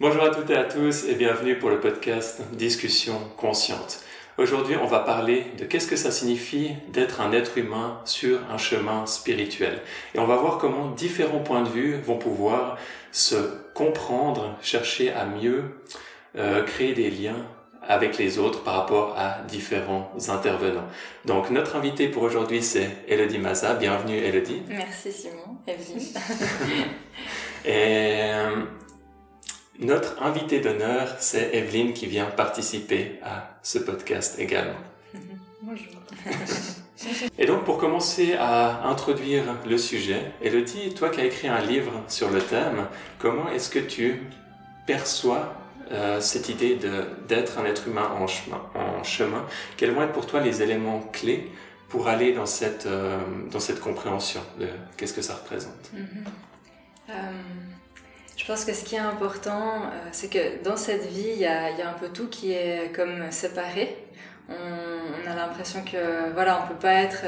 Bonjour à toutes et à tous et bienvenue pour le podcast Discussion consciente. Aujourd'hui, on va parler de qu'est-ce que ça signifie d'être un être humain sur un chemin spirituel. Et on va voir comment différents points de vue vont pouvoir se comprendre, chercher à mieux euh, créer des liens avec les autres par rapport à différents intervenants. Donc notre invité pour aujourd'hui c'est Elodie Maza. Bienvenue Elodie. Merci Simon, Evelyne. et euh, notre invité d'honneur c'est Evelyne qui vient participer à ce podcast également. Bonjour. Et donc pour commencer à introduire le sujet, Elodie, toi qui as écrit un livre sur le thème, comment est-ce que tu perçois euh, cette idée d'être un être humain en chemin, en chemin, quels vont être pour toi les éléments clés pour aller dans cette, euh, dans cette compréhension de qu'est-ce que ça représente? Mm-hmm. euh, Je pense que ce qui est important, c'est que dans cette vie, il y a, un peu tout qui est comme séparé. On, a l'impression que voilà, on peut pas être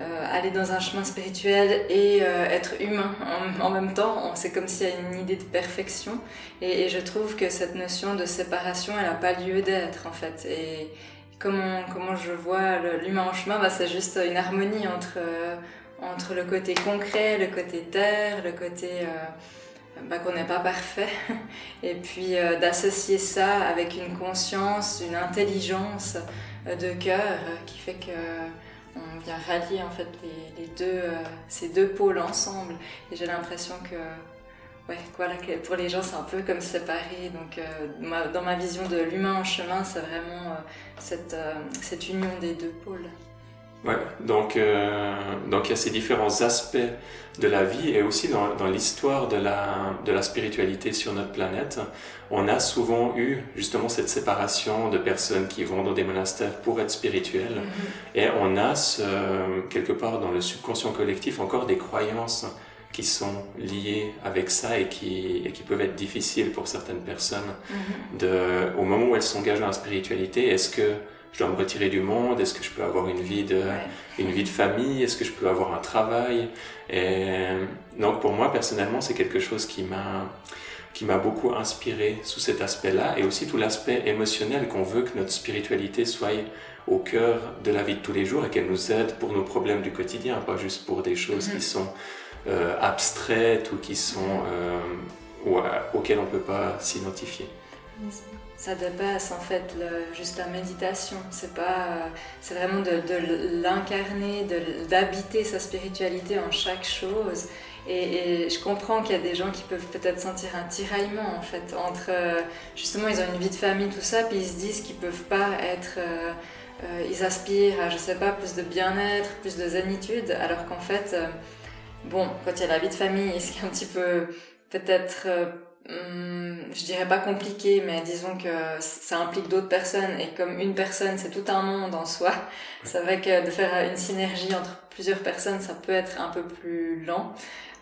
euh, aller dans un chemin spirituel et euh, être humain en, même temps. C'est comme s'il y a une idée de perfection. Et, je trouve que cette notion de séparation, elle n'a pas lieu d'être en fait. Et comment, comment je vois l'humain en chemin, bah, c'est juste une harmonie entre, euh, entre le côté concret, le côté terre, le côté... Bah, qu'on n'est pas parfait, et puis d'associer ça avec une conscience, une intelligence de cœur qui fait que on vient rallier en fait les, deux, euh, ces deux pôles ensemble. Et j'ai l'impression que, ouais, voilà, pour les gens c'est un peu comme séparé. Donc euh, dans ma vision de l'humain en chemin, c'est vraiment euh, cette, cette union des deux pôles. Donc donc il y a ces différents aspects de la vie et aussi dans, dans l'histoire de la, de la spiritualité sur notre planète, on a souvent eu justement cette séparation de personnes qui vont dans des monastères pour être spirituelles mm-hmm. et on a ce, quelque part dans le subconscient collectif encore des croyances qui sont liées avec ça et qui, et qui peuvent être difficiles pour certaines personnes. Mm-hmm. De, au moment où elles s'engagent dans la spiritualité, est-ce que je dois me retirer du monde? Est-ce que je peux avoir une vie de, une vie de famille? Est-ce que je peux avoir un travail? Et donc pour moi personnellement, c'est quelque chose qui m'a qui m'a beaucoup inspiré sous cet aspect-là et aussi tout l'aspect émotionnel qu'on veut que notre spiritualité soit au cœur de la vie de tous les jours et qu'elle nous aide pour nos problèmes du quotidien, pas juste pour des choses qui mhm. sont euh, abstraites ou qui sont euh, ou, auxquelles on ne peut pas s'identifier ça dépasse en fait le, juste la méditation. C'est pas, c'est vraiment de, de l'incarner, d'habiter sa spiritualité en chaque chose. Et, je comprends qu'il y a des gens qui peuvent peut-être sentir un tiraillement en fait entre justement ils ont une vie de famille tout ça, puis ils se disent qu'ils peuvent pas être, euh, euh, ils aspirent à je sais pas plus de bien-être, plus de zénitude, alors qu'en fait euh, bon quand il y a la vie de famille, ce qui est un petit peu peut-être je dirais pas compliqué, mais disons que ça implique d'autres personnes et comme une personne c'est tout un monde en soi, c'est vrai que de faire une synergie entre plusieurs personnes ça peut être un peu plus lent.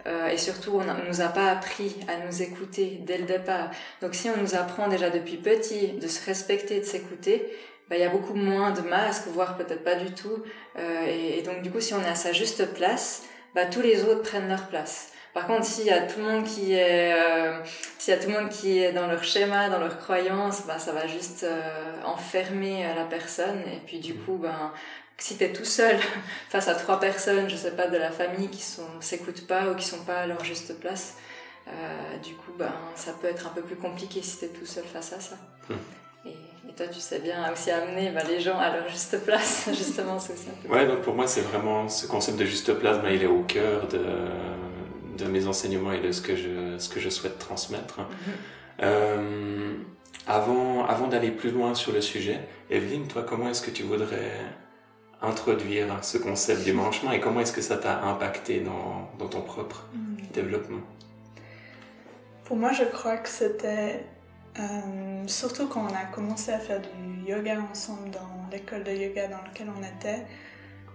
Euh, et surtout, on ne nous a pas appris à nous écouter dès le départ. Donc si on nous apprend déjà depuis petit de se respecter, de s'écouter, bah, il y a beaucoup moins de masques, voire peut-être pas du tout. Euh, et, et, donc du coup, si on est à sa juste place, bah, tous les autres prennent leur place. Par contre, s'il y a tout le monde qui est, euh, s'il y a tout le monde qui est dans leur schéma, dans leurs croyances, bah, ça va juste euh, enfermer euh, la personne. Et puis du coup, ben, si t'es tout seul face à trois personnes, je sais pas, de la famille qui sont s'écoutent pas ou qui sont pas à leur juste place, euh, du coup, ben, ça peut être un peu plus compliqué si t'es tout seul face à ça. Hmm. Et, toi, tu sais bien aussi amener ben, les gens à leur juste place, justement, c'est aussi Ouais, donc pour moi, c'est vraiment ce concept de juste place, ben, il est au cœur de de mes enseignements et de ce que je, ce que je souhaite transmettre. Mhm. Euh, avant avant d'aller plus loin sur le sujet, Evelyne, toi, comment est-ce que tu voudrais introduire ce concept du manchement et comment est-ce que ça t'a impacté dans, dans, ton propre mhm. développement? Pour moi, je crois que c'était euh, surtout quand on a commencé à faire du yoga ensemble dans l'école de yoga dans laquelle on était,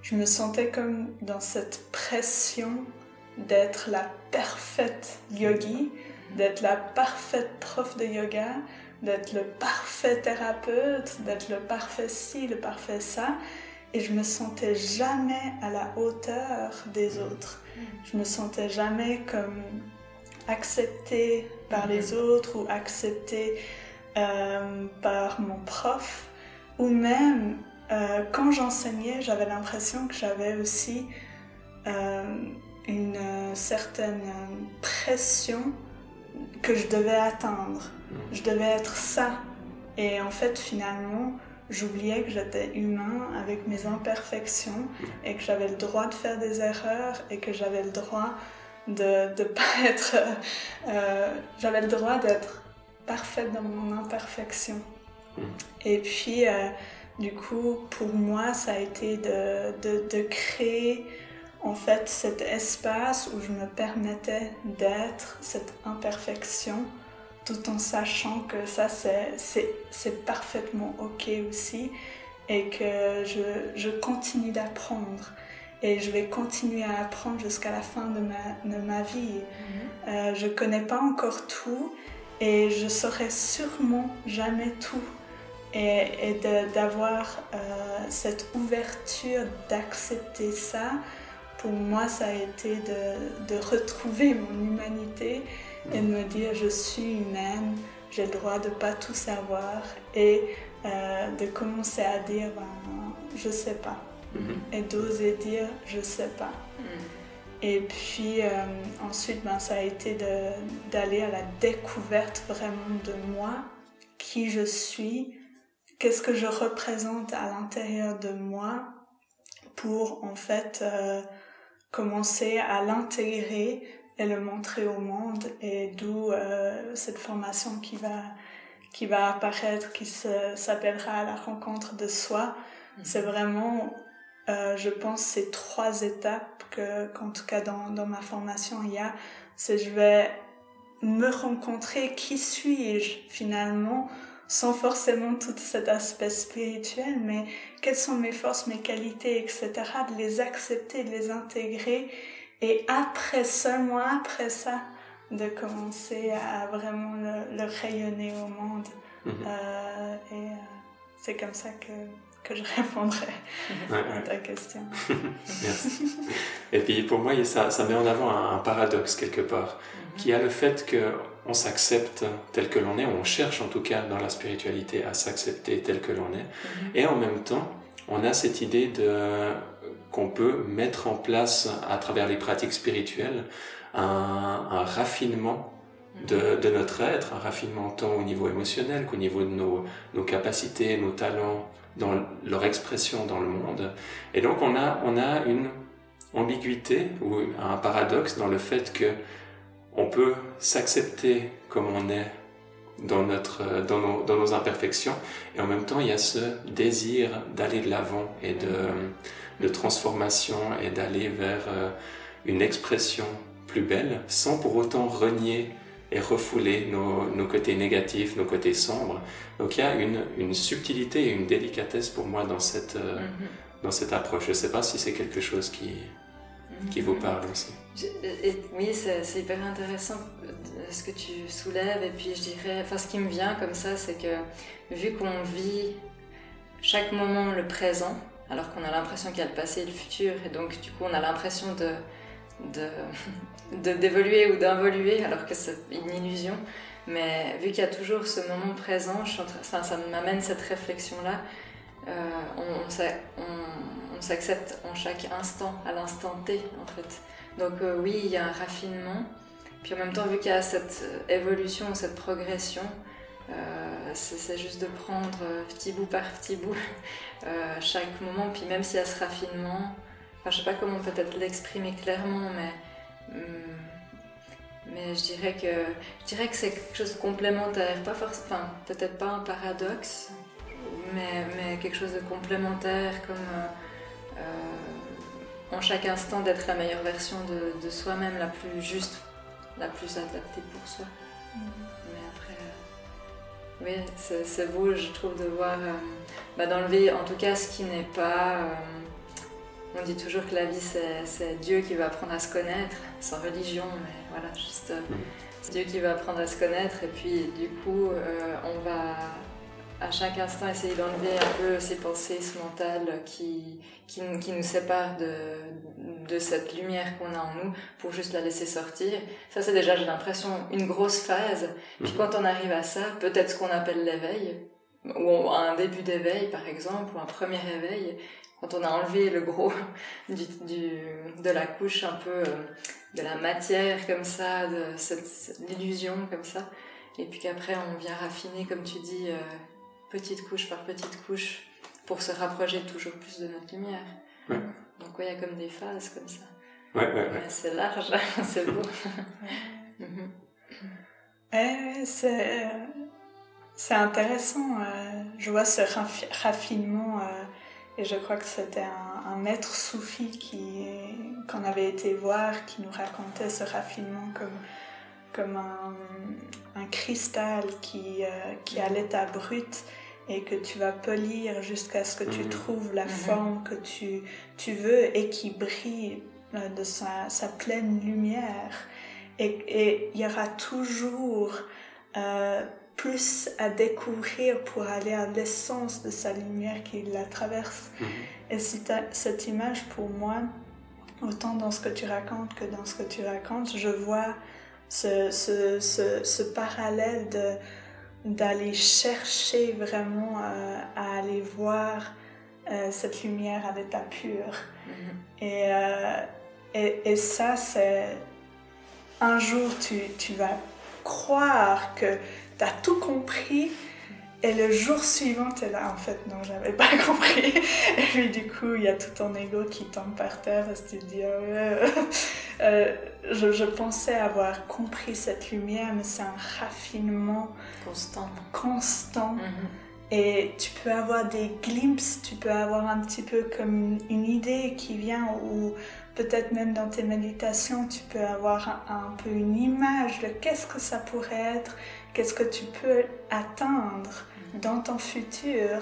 je me sentais comme dans cette pression d'être la parfaite yogi, d'être la parfaite prof de yoga, d'être le parfait thérapeute, d'être le parfait ci, le parfait ça. Et je me sentais jamais à la hauteur des autres. Je me sentais jamais comme acceptée par les autres ou acceptée par mon prof, ou même quand j'enseignais, j'avais l'impression que j'avais aussi une certaine pression que je devais atteindre. Mm. Je devais être ça. Et en fait, finalement, j'oubliais que j'étais humain avec mes imperfections mm. et que j'avais le droit de faire des erreurs et que j'avais le droit de ne pas être... Euh, j'avais le droit d'être parfaite dans mon imperfection. Mm. Et puis, euh, du coup, pour moi, ça a été de, de, de créer en fait cet espace où je me permettais d'être cette imperfection tout en sachant que ça c'est parfaitement ok aussi et que je, je continue d'apprendre et je vais continuer à apprendre jusqu'à la fin de ma, de ma vie. Mm-hmm. Euh, je connais pas encore tout et je saurai sûrement jamais tout et, et d'avoir euh, cette ouverture d'accepter ça pour moi, ça a été de, retrouver mon humanité et de me dire je suis humaine, j'ai le droit de ne pas tout savoir et euh, de commencer à dire ben, je sais pas mhm. et d'oser dire je sais pas. Mhm. Et puis euh, ensuite, ben, ça a été d'aller à la découverte vraiment de moi, qui je suis, qu'est-ce que je représente à l'intérieur de moi pour en fait euh, commencer à l'intégrer et le montrer au monde et d'où euh, cette formation qui va qui va apparaître qui s'appellera la rencontre de soi mhm. c'est vraiment euh, je pense ces trois étapes que qu'en tout cas dans, dans ma formation il y a c'est je vais me rencontrer qui suis-je finalement sans forcément tout cet aspect spirituel, mais quelles sont mes forces, mes qualités, etc., de les accepter, de les intégrer, et après, seulement après ça, de commencer à vraiment le, rayonner au monde. Mhm. Euh, et euh, c'est comme ça que, que je répondrai à ta question. Merci. Et puis pour moi, ça, ça met en avant un, paradoxe quelque part. Qui a le fait que on s'accepte tel que l'on est, on cherche en tout cas dans la spiritualité à s'accepter tel que l'on est, mhm. et en même temps, on a cette idée de qu'on peut mettre en place à travers les pratiques spirituelles un, raffinement de, de, notre être, un raffinement tant au niveau émotionnel qu'au niveau de nos, nos, capacités, nos talents, dans leur expression dans le monde. Et donc on a, on a une ambiguïté ou un paradoxe dans le fait que on peut s'accepter comme on est dans, notre, dans, nos, dans nos imperfections, et en même temps, il y a ce désir d'aller de l'avant et de, de transformation et d'aller vers euh, une expression plus belle, sans pour autant renier et refouler nos, nos, côtés négatifs, nos côtés sombres. Donc il y a une, une subtilité et une délicatesse pour moi dans cette, euh, mm-hmm. dans cette approche. Je ne sais pas si c'est quelque chose qui, qui vous parle aussi. oui, c'est hyper intéressant ce que tu soulèves. Et puis je dirais, enfin ce qui me vient comme ça, c'est que vu qu'on vit chaque moment le présent, alors qu'on a l'impression qu'il y a le passé et le futur, et donc du coup on a l'impression de d'évoluer ou d'involuer alors que c'est une illusion. Mais vu qu'il y a toujours ce moment présent, je enfin, ça m'amène cette réflexion-là. Euh, on, on s'accepte en chaque instant, à l'instant T en fait. Donc euh, oui, il y a un raffinement. Puis en même temps, vu qu'il y a cette euh, évolution, cette progression, euh, c'est juste de prendre petit bout par petit bout chaque moment. Puis même s'il y a ce raffinement, enfin, je sais pas comment peut-être l'exprimer clairement, mais hmm, mais je dirais que que c'est quelque chose de complémentaire, pas forcément, peut-être pas un paradoxe, mais, mais quelque chose de complémentaire comme en chaque instant d'être la meilleure version de, soi-même, la plus juste, la plus adaptée pour soi. Mm-hmm. Mais après, euh, oui, c'est beau, je trouve, de voir euh, bah, d'enlever en tout cas ce qui n'est pas. on dit toujours que la vie, c'est Dieu qui va apprendre à se connaître, sans religion, mais voilà, juste. Mm-hmm. C'est Dieu qui va apprendre à se connaître, et puis du coup, on va à chaque instant essayer d'enlever un peu ces pensées, ce mental qui, qui, qui nous sépare de, de cette lumière qu'on a en nous pour juste la laisser sortir. Ça, c'est déjà, j'ai l'impression, une grosse phase. Puis mhm. quand on arrive à ça, peut-être ce qu'on appelle l'éveil, ou un début d'éveil par exemple, ou un premier éveil, quand on a enlevé le gros du, du, de la couche un peu euh, de la matière comme ça, de cette, l'illusion comme ça, et puis qu'après on vient raffiner, comme tu dis, euh, petite couche par petite couche, pour se rapprocher toujours plus de notre lumière. Donc il y a comme des phases comme ça. Ouais, ouais, ouais. C'est large, c'est beau. Mhm. c'est, c'est intéressant. Euh, je vois ce raffinement euh, et je crois que c'était un, un maître soufi qui, qu'on avait été voir qui nous racontait ce raffinement comme, comme un, un cristal qui, euh, qui à l'état brut et que tu vas polir jusqu'à ce que tu mhm. trouves la mhm. forme que tu, tu veux et qui brille euh, de sa, sa pleine lumière. Et il y aura toujours euh, plus à découvrir pour aller à l'essence de sa lumière qui la traverse. Mhm. Et cette image, pour moi, autant dans ce que tu racontes que dans ce que tu racontes, je vois ce, ce, ce, ce parallèle de d'aller chercher vraiment euh, à aller voir euh, cette lumière à l'état pur. Et, euh, et, et, ça, c'est... Un jour, tu, tu vas croire que tu as tout compris et le jour suivant, tu es là, en fait, non, j'avais pas compris. Et puis, du coup, il y a tout ton ego qui tombe par terre parce que tu te dis, oh, euh, je, je, pensais avoir compris cette lumière, mais c'est un raffinement constant. constant. Mhm. Et tu peux avoir des glimpses, tu peux avoir un petit peu comme une idée qui vient, ou peut-être même dans tes méditations, tu peux avoir un, un peu une image de qu'est-ce que ça pourrait être, qu'est-ce que tu peux atteindre dans ton futur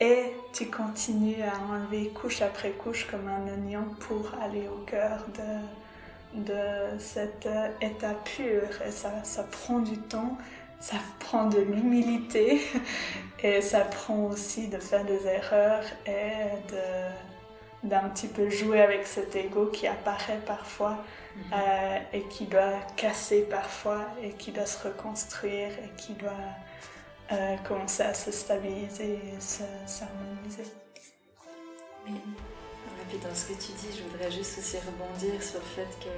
et tu continues à enlever couche après couche comme un oignon pour aller au cœur de, de cet état pur. Et ça, ça prend du temps, ça prend de l'humilité et ça prend aussi de faire des erreurs et de, d'un petit peu jouer avec cet ego qui apparaît parfois mhm. euh, et qui doit casser parfois et qui doit se reconstruire et qui doit euh, commencer à se stabiliser et s'harmoniser. Oui. Et puis dans ce que tu dis, je voudrais juste aussi rebondir sur le fait que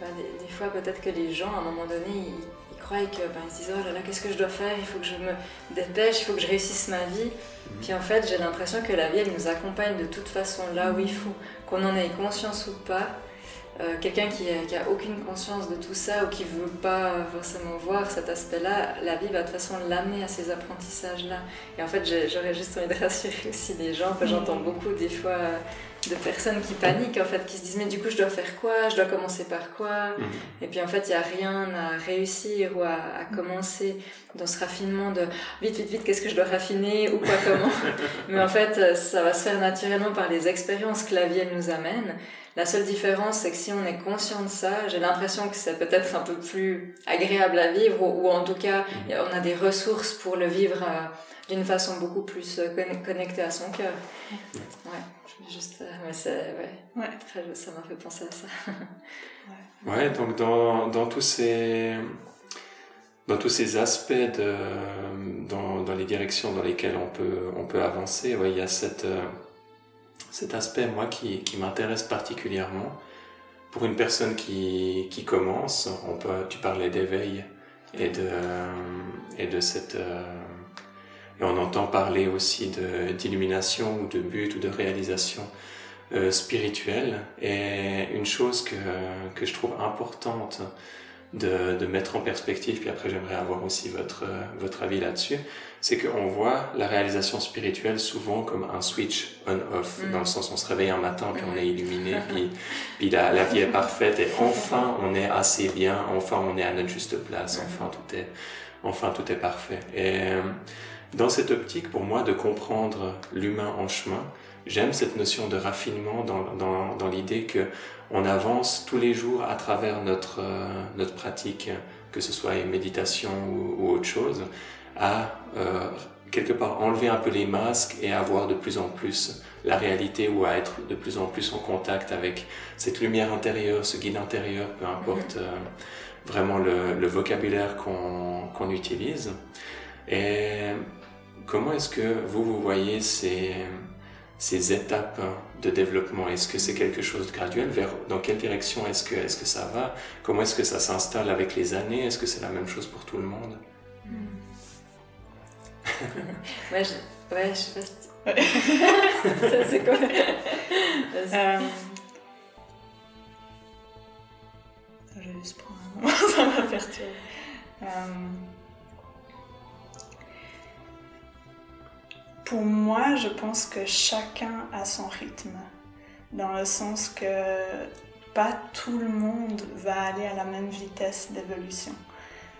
bah, des, fois peut-être que les gens à un moment donné ils, croient que bah, ils se disent oh là là qu'est-ce que je dois faire? Il faut que je me dépêche il faut que je réussisse ma vie mhm. puis en fait j'ai l'impression que la vie elle nous accompagne de toute façon là où il faut qu'on en ait conscience ou pas euh, quelqu'un qui, a aucune conscience de tout ça ou qui veut pas forcément voir cet aspect-là, la vie va de toute façon l'amener à ces apprentissages-là. Et en fait, j'aurais juste envie de rassurer aussi des gens, que j'entends beaucoup des fois euh, de personnes qui paniquent, en fait, qui se disent mais du coup je dois faire quoi? Je dois commencer par quoi? Mhm. Et puis en fait, il n'y a rien à réussir ou à, à, commencer dans ce raffinement de vite, vite, vite, qu'est-ce que je dois raffiner ou quoi, comment Mais en fait, ça va se faire naturellement par les expériences que la vie elle nous amène. La seule différence, c'est que si on est conscient de ça, j'ai l'impression que c'est peut-être un peu plus agréable à vivre, ou, en tout cas, mhm. on a des ressources pour le vivre euh, d'une façon beaucoup plus euh, connectée à son cœur. Ouais, juste, euh, mais c'est, ouais, ouais. ça m'a fait penser à ça. ouais. donc dans, dans tous ces dans tous ces aspects de, dans, dans les directions dans lesquelles on peut, on peut avancer, ouais, il y a cette, cet aspect, moi, qui, qui m'intéresse particulièrement. Pour une personne qui, qui commence, on peut, tu parlais d'éveil et de, et de cette... Euh, et on entend parler aussi d'illumination ou de but ou de réalisation euh, spirituelle. Et une chose que, que je trouve importante de, de, mettre en perspective, puis après j'aimerais avoir aussi votre, votre avis là-dessus, c'est qu'on voit la réalisation spirituelle souvent comme un switch on-off, mm. dans le sens on se réveille un matin, puis on est illuminé, puis, puis la, la, vie est parfaite, et enfin on est assez bien, enfin on est à notre juste place, enfin tout est, enfin tout est parfait. Et euh, dans cette optique, pour moi, de comprendre l'humain en chemin, j'aime cette notion de raffinement dans, dans, dans l'idée que on avance tous les jours à travers notre, euh, notre pratique, que ce soit une méditation ou, autre chose, à euh, quelque part enlever un peu les masques et à voir de plus en plus la réalité ou à être de plus en plus en contact avec cette lumière intérieure, ce guide intérieur, peu importe euh, vraiment le, le vocabulaire qu'on qu'on utilise. Et comment est-ce que vous, vous voyez ces, ces étapes de développement? Est-ce que c'est quelque chose de graduel? Vers, Dans quelle direction est-ce que, est que ça va? Comment est-ce que ça s'installe avec les années? Est-ce que c'est la même chose pour tout le monde? ouais, je, ouais, je sais pas ça, c'est quoi? Euh... Je vais juste prendre. Un moment, ça m'a perturbé. Euh... Pour moi, je pense que chacun a son rythme, dans le sens que pas tout le monde va aller à la même vitesse d'évolution,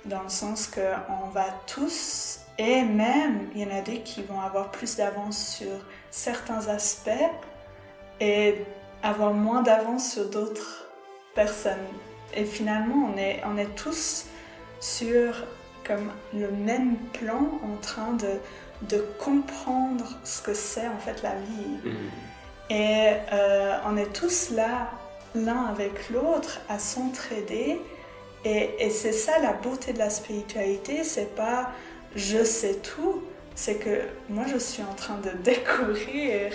dans le sens qu'on va tous, et même il y en a des qui vont avoir plus d'avance sur certains aspects et avoir moins d'avance sur d'autres personnes. Et finalement, on est, on est tous sur comme le même plan en train de de comprendre ce que c'est en fait la vie. Mhm. Et euh, on est tous là, l'un avec l'autre, à s'entraider. Et, et c'est ça la beauté de la spiritualité, c'est pas je sais tout, c'est que moi je suis en train de découvrir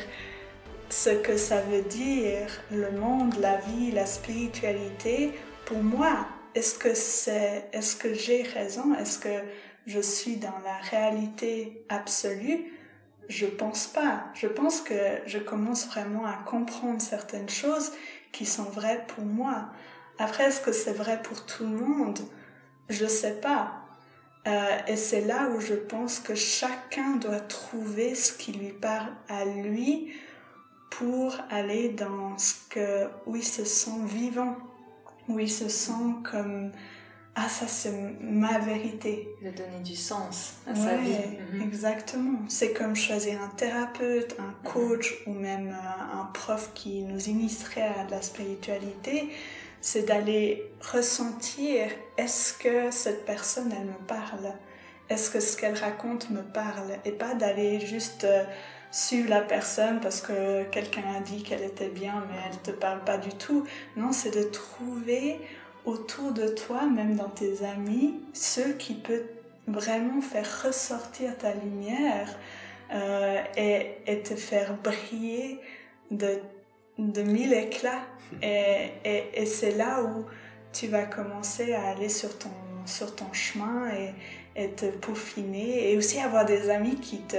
ce que ça veut dire le monde, la vie, la spiritualité pour moi. Est-ce que c'est, est-ce que j'ai raison? Est-ce que je suis dans la réalité absolue, je pense pas. Je pense que je commence vraiment à comprendre certaines choses qui sont vraies pour moi. Après, est-ce que c'est vrai pour tout le monde? Je sais pas. Euh, et c'est là où je pense que chacun doit trouver ce qui lui parle à lui pour aller dans ce que où il se sent vivant, où il se sent comme ah ça c'est ma vérité. De donner du sens à sa vie. Mhm. Exactement. C'est comme choisir un thérapeute, un mhm. coach ou même euh, un prof qui nous initierait à la spiritualité. C'est d'aller ressentir est-ce que cette personne elle me parle, est-ce que ce qu'elle raconte me parle? Et pas d'aller juste euh, suivre la personne parce que quelqu'un a dit qu'elle était bien mais elle te parle pas du tout. Non, c'est de trouver autour de toi, même dans tes amis, ceux qui peuvent vraiment faire ressortir ta lumière euh, et, et, te faire briller de, de mille éclats. Et, et, et c'est là où tu vas commencer à aller sur ton, sur ton chemin et, et te peaufiner et aussi avoir des amis qui te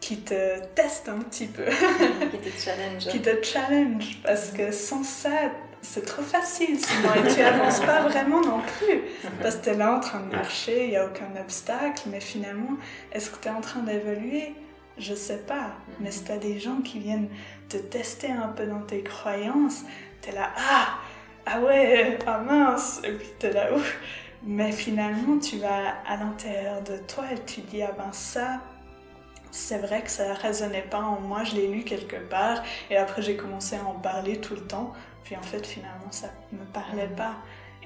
qui te testent un petit peu. qui te challenge. qui te challenge. Parce que sans ça, c'est trop facile sinon et tu avances pas vraiment non plus. Parce que tu es là en train de marcher, il n'y a aucun obstacle, mais finalement, est-ce que tu es en train d'évoluer? Je sais pas, mais si tu as des gens qui viennent te tester un peu dans tes croyances, tu es là, ah, ah ouais, ah mince, et puis tu es là, ouf. Mais finalement, tu vas à l'intérieur de toi et tu dis, ah ben ça, c'est vrai que ça ne résonnait pas en moi, je l'ai lu quelque part et après j'ai commencé à en parler tout le temps. Puis en fait, finalement, ça ne me parlait pas.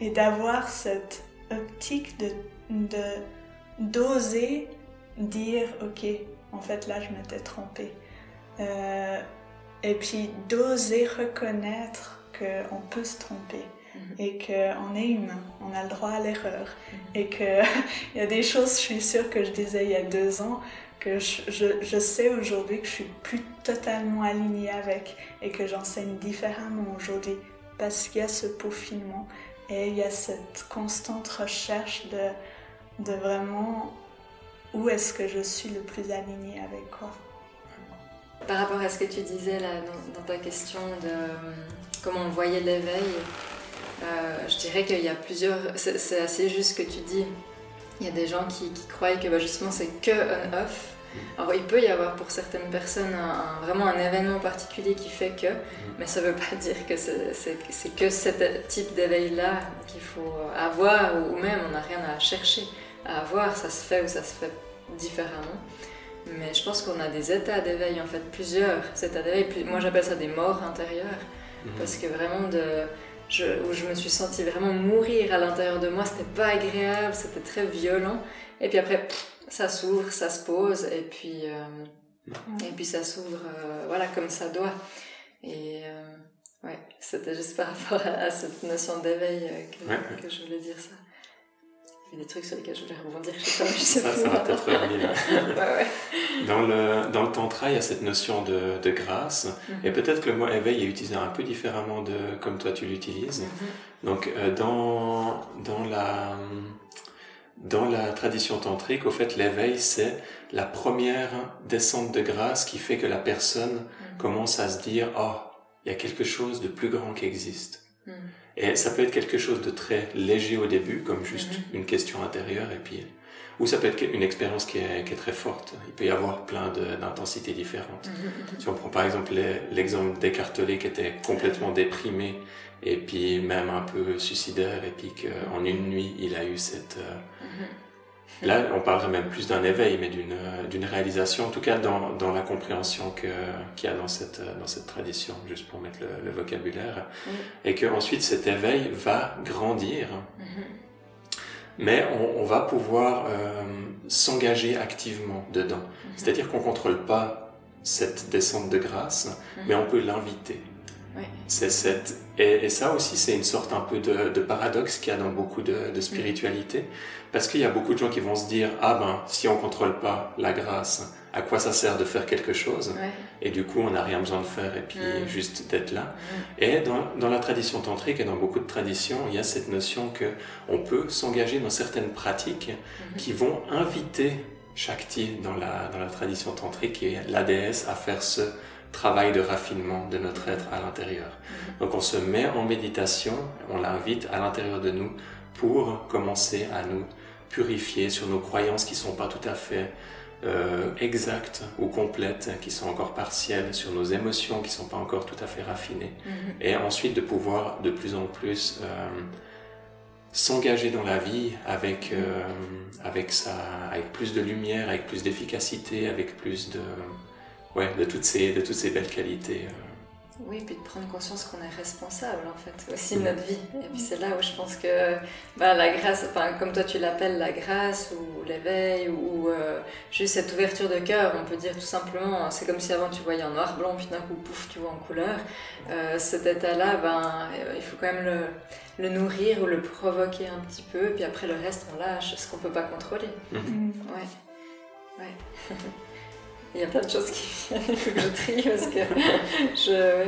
Et d'avoir cette optique de, d'oser dire, ok, en fait, là, je m'étais trompée. Euh, et puis d'oser reconnaître qu'on peut se tromper mm-hmm. et qu'on est humain, on a le droit à l'erreur mm-hmm. et qu'il y a des choses, je suis sûre que je disais il y a deux ans, que je, je, sais aujourd'hui que je suis plus totalement alignée avec et que j'enseigne différemment aujourd'hui parce qu'il y a ce peaufinement et il y a cette constante recherche de, de vraiment où est-ce que je suis le plus alignée avec quoi. Par rapport à ce que tu disais là dans, ta question de comment on voyait l'éveil, euh, je dirais qu'il y a plusieurs. C'est assez juste ce que tu dis. Il y a des gens qui, croient que bah, justement c'est que on-off alors il peut y avoir pour certaines personnes vraiment un événement particulier qui fait que, mais ça ne veut pas dire que c'est que ce type d'éveil-là qu'il faut avoir ou même on n'a rien à chercher à avoir, ça se fait ou ça se fait différemment. Mais je pense qu'on a des états d'éveil, en fait, plusieurs états d'éveil. Moi j'appelle ça des morts intérieures, mhm. parce que vraiment de où je me suis sentie vraiment mourir à l'intérieur de moi. C'était pas agréable, c'était très violent. Et puis après, ça s'ouvre, ça se pose, et puis, euh, et puis ça s'ouvre, euh, voilà, comme ça doit. Et euh, ouais, c'était juste par rapport à, cette notion d'éveil que, que, je voulais dire ça. Il y a des trucs sur lesquels je voulais rebondir, je sais pas, je sais ça, Ça va peut-être revenir. ouais. Dans, le, dans le tantra, il y a cette notion de, de grâce, et mhm. peut-être que le mot éveil est utilisé un peu différemment de comme toi tu l'utilises. Mhm. Donc, dans, dans la dans la tradition tantrique, au fait, l'éveil, c'est la première descente de grâce qui fait que la personne mm. commence à se dire, oh, il y a quelque chose de plus grand qui existe. Et ça peut être quelque chose de très léger au début, comme juste mm-hmm. une question intérieure, et puis, ou ça peut être une expérience qui est, qui est très forte. Il peut y avoir plein d'intensités différentes. Mm-hmm. Si on prend par exemple l'exemple d'Eckhart qui était complètement déprimé et puis même un peu suicidaire, et puis qu'en une nuit, il a eu cette... Euh, mhm. Là, on parlerait même plus d'un éveil, mais d'une euh, réalisation, en tout cas dans, dans la compréhension qu'il y a dans cette, euh, dans cette tradition, juste pour mettre le, vocabulaire, et que ensuite cet éveil va grandir, mhm. mais on, on, va pouvoir s'engager activement dedans. Mhm. C'est-à-dire qu'on contrôle pas cette descente de grâce, mais on peut l'inviter. C'est cette et, ça aussi c'est une sorte un peu de, de paradoxe qu'il y a dans beaucoup de, de spiritualité parce qu'il y a beaucoup de gens qui vont se dire ah ben si on contrôle pas la grâce à quoi ça sert de faire quelque chose? Et du coup on n'a rien besoin de faire et puis mm. juste d'être là mm. et dans, dans la tradition tantrique et dans beaucoup de traditions il y a cette notion que on peut s'engager dans certaines pratiques mm-hmm. qui vont inviter Shakti dans la, dans la tradition tantrique et la déesse à faire ce travail de raffinement de notre être à l'intérieur. Donc on se met en méditation, on l'invite à l'intérieur de nous pour commencer à nous purifier sur nos croyances qui sont pas tout à fait euh, exactes ou complètes, qui sont encore partielles, sur nos émotions qui sont pas encore tout à fait raffinées, mhm. et ensuite de pouvoir de plus en plus euh, s'engager dans la vie avec mhm. euh, avec ça, avec plus de lumière, avec plus d'efficacité, avec plus de ouais, de, toutes ces, de toutes ces belles qualités. Euh. Oui, puis de prendre conscience qu'on est responsable en fait aussi de notre vie. Et puis c'est là où je pense que bah, la grâce, enfin comme toi tu l'appelles la grâce ou l'éveil ou, euh, juste cette ouverture de cœur, on peut dire tout simplement, c'est comme si avant tu voyais en noir blanc, puis d'un coup pouf tu vois en couleur. Euh, cet état-là, ben il faut quand même le, le, nourrir ou le provoquer un petit peu, puis après le reste on lâche, ce qu'on peut pas contrôler. Mm Ouais, ouais. Il y a plein de choses qui viennent, il faut que je trie parce que je. Euh,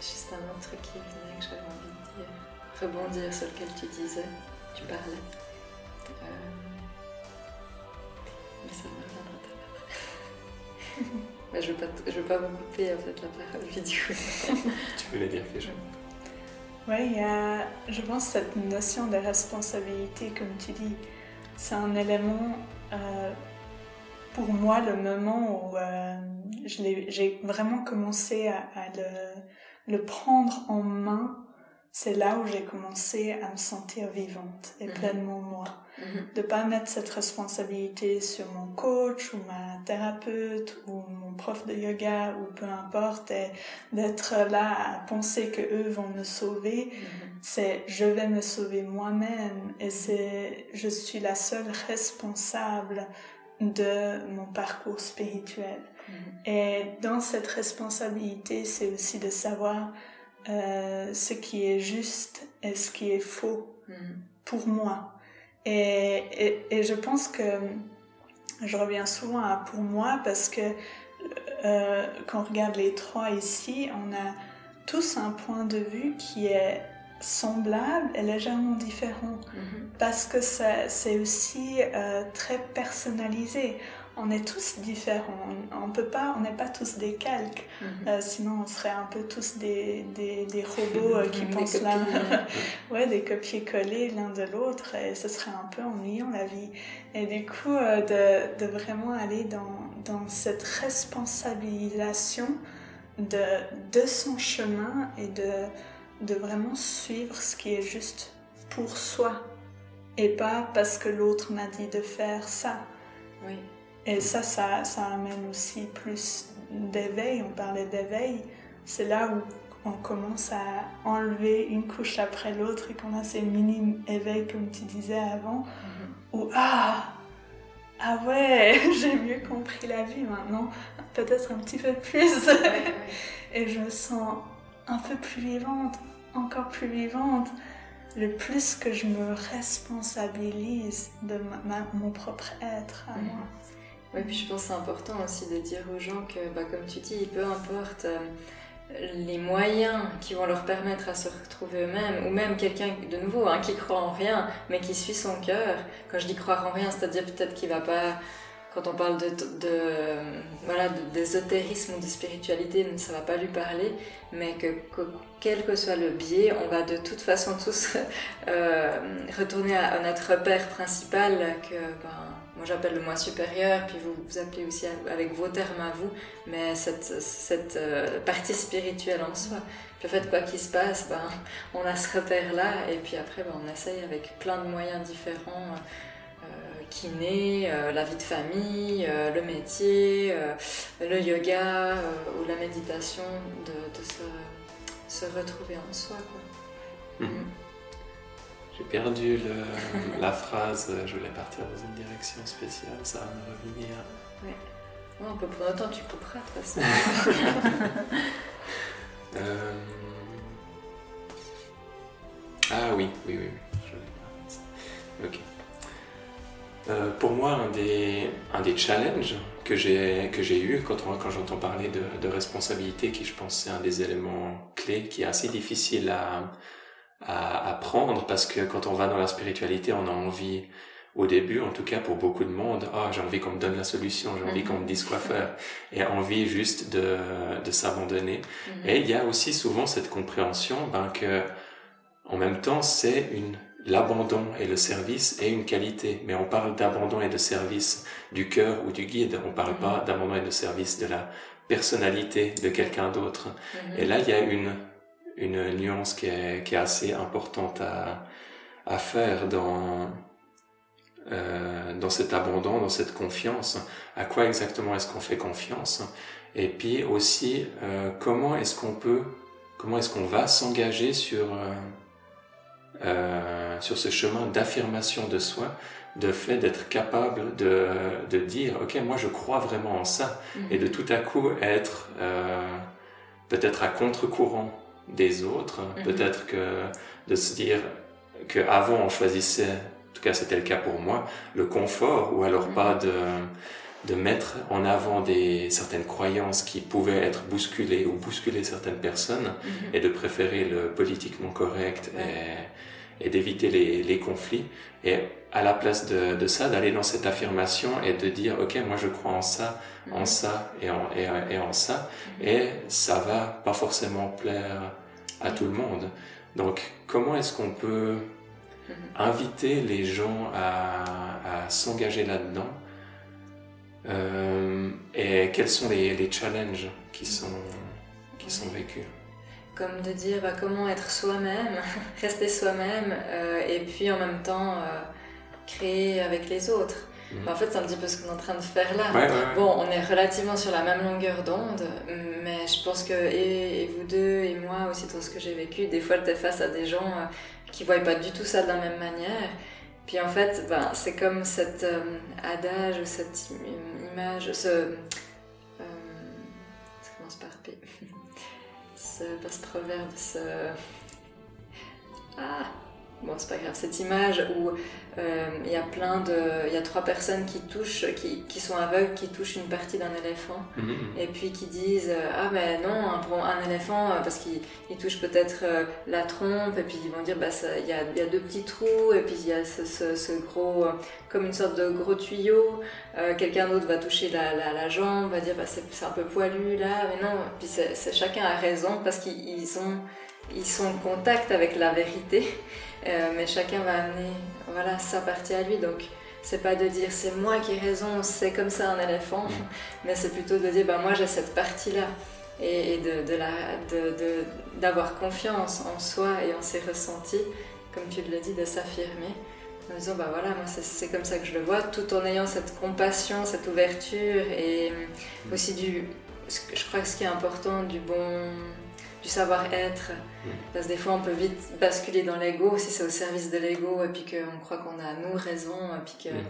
juste un autre truc qui venait que j'avais envie de dire. Rebondir sur lequel tu disais, tu parlais. Euh, mais ça me reviendra tout à l'heure. mais je ne veux, pas, je veux pas vous couper en fait, la parole vidéo. tu voulais dire quelque chose Oui, il y a, je pense, cette notion de responsabilité, comme tu dis, c'est un élément. Euh, pour moi le moment où euh, j'ai vraiment commencé à, le, le, prendre en main. C'est là où j'ai commencé à me sentir vivante et mhm. pleinement moi. Mhm. De pas mettre cette responsabilité sur mon coach ou ma thérapeute ou mon prof de yoga ou peu importe et d'être là à penser que eux vont me sauver. Mhm. C'est je vais me sauver moi-même et c'est je suis la seule responsable de mon parcours spirituel. Mm-hmm. Et dans cette responsabilité, c'est aussi de savoir euh, ce qui est juste et ce qui est faux mm-hmm. pour moi. Et, et, je pense que je reviens souvent à pour moi parce que euh, quand on regarde les trois ici, on a tous un point de vue qui est semblable et légèrement différent mhm. parce que c'est aussi euh, très personnalisé. On est tous différents, on peut pas, on n'est pas tous des calques, mhm. euh, sinon on serait un peu tous des, des, des robots euh, qui pensent là, ouais, des copier-coller l'un de l'autre et ce serait un peu ennuyant la vie. Et du coup, de, de, vraiment aller dans, dans cette responsabilisation de, de son chemin et de de vraiment suivre ce qui est juste pour soi et pas parce que l'autre m'a dit de faire ça. Oui. Et ça, ça, ça amène aussi plus d'éveil. On parlait d'éveil. C'est là où on commence à enlever une couche après l'autre et qu'on a ces mini éveils comme tu disais avant, mm-hmm. ou ah, ah ouais, j'ai mieux compris la vie maintenant, peut-être un petit peu plus, et je me sens un peu plus vivante, encore plus vivante, le plus que je me responsabilise de mon propre être à moi. Oui, puis je pense que c'est important aussi de dire aux gens que, bah, comme tu dis, peu importe euh, les moyens qui vont leur permettre à se retrouver eux-mêmes, ou même quelqu'un de nouveau hein, qui croit en rien, mais qui suit son cœur. Quand je dis croire en rien, c'est-à-dire peut-être qu'il va pas quand on parle de, de voilà d'ésotérisme ou de spiritualité, ça va pas lui parler, mais que, quel que soit le biais, on va de toute façon tous euh, retourner à, notre repère principal que ben, moi j'appelle le moi supérieur, puis vous vous appelez aussi avec vos termes à vous, mais cette, cette euh, partie spirituelle en soi. Puis en fait, quoi qu'il se passe, ben, on a ce repère-là, et puis après, ben, on essaye avec plein de moyens différents, euh, kiné, euh, la vie de famille, euh, le métier, le yoga ou la méditation, de, de se, se, retrouver en soi. Quoi. Mhm. Mm. J'ai perdu le, la phrase, je voulais partir dans une direction spéciale, ça va me revenir. Oui. Ouais, on peut prendre temps, tu couperas de toute façon. euh... Ah oui, oui, oui, je Ok. Euh, pour moi, un des, un des challenges que j'ai eu quand, quand j'entends parler de, de, responsabilité, qui je pense c'est un des éléments clés, qui est assez difficile à, à, à, prendre parce que quand on va dans la spiritualité, on a envie, au début, en tout cas pour beaucoup de monde, ah, j'ai envie qu'on me donne la solution, j'ai envie qu'on me dise quoi faire, et envie juste de, de s'abandonner. Mhm. Et il y a aussi souvent cette compréhension ben, que, en même temps, c'est une l'abandon et le service est une qualité, mais on parle d'abandon et de service du cœur ou du guide, on parle pas mhm. d'abandon et de service de la personnalité de quelqu'un d'autre. Mhm. Et là, il y a une une nuance qui est, qui est assez importante à, à faire dans, euh, dans cet abandon, dans cette confiance. À quoi exactement est-ce qu'on fait confiance? Et puis aussi, euh, comment est-ce qu'on peut, comment est-ce qu'on va s'engager sur, euh, euh sur ce chemin d'affirmation de soi, de fait d'être capable de, de dire, ok, moi je crois vraiment en ça, mm-hmm. et de tout à coup être euh, peut-être à contre-courant des autres. Mhm. Peut-être que de se dire qu'avant on choisissait, en tout cas c'était le cas pour moi, le confort ou alors pas mhm. de, de mettre en avant des, certaines croyances qui pouvaient être bousculées ou bousculer certaines personnes mhm. et de préférer le politiquement correct et, et d'éviter les, les, conflits. Et à la place de, de ça, d'aller dans cette affirmation et de dire, OK, moi je crois en ça, en mhm. ça et en, et, en ça. Mhm. Et ça va pas forcément plaire à tout le monde. Donc, comment est-ce qu'on peut inviter les gens à, à s'engager là-dedans Et quels sont les, les, challenges qui sont, qui sont vécus comme de dire bah, comment être soi-même, rester soi-même, euh, et puis en même temps euh, créer avec les autres. Mhm. En fait, c'est un petit peu ce qu'on est en train de faire là. Bon, on est relativement sur la même longueur d'onde, mais je pense que et, vous deux et moi aussi, dans ce que j'ai vécu, des fois, tu es face à des gens euh, qui ne voient pas du tout ça de la même manière. Puis en fait, ben, c'est comme cet euh, adage ou cette image, ce. Euh, ça commence par P. ce, pas ce proverbe, ce. Ah! Bon, c'est pas grave, cette image où euh, il y a plein de. Il y a trois personnes qui touchent, qui, qui sont aveugles, qui touchent une partie d'un éléphant, mhm, mhm. et puis qui disent euh, Ah, ben non, pour un éléphant, euh, parce qu'il touche peut-être la trompe, et puis ils vont dire Bah, il y a, y a, deux petits trous, et puis il y a ce, ce, gros. comme une sorte de gros tuyau. Quelqu'un d'autre va toucher la, la, la, jambe, va dire Bah, c'est un peu poilu là, mais non. Puis chacun a raison, parce qu'ils sont, ils sont en contact avec la vérité. Euh, mais chacun va amener voilà, sa partie à lui. Donc, c'est pas de dire c'est moi qui ai raison, c'est comme ça un éléphant, mm. mais c'est plutôt de dire bah, moi j'ai cette partie-là. Et, de, d'avoir de, confiance en soi et en ses ressentis, comme tu le dis, de s'affirmer. En disant, bah voilà, moi c'est comme ça que je le vois, tout en ayant cette compassion, cette ouverture et aussi du. Je crois que ce qui est important, du bon du savoir-être. Mm. Parce que des fois, on peut vite basculer dans l'ego si c'est au service de l'ego et puis qu'on croit qu'on a nous raison et puis que Mm.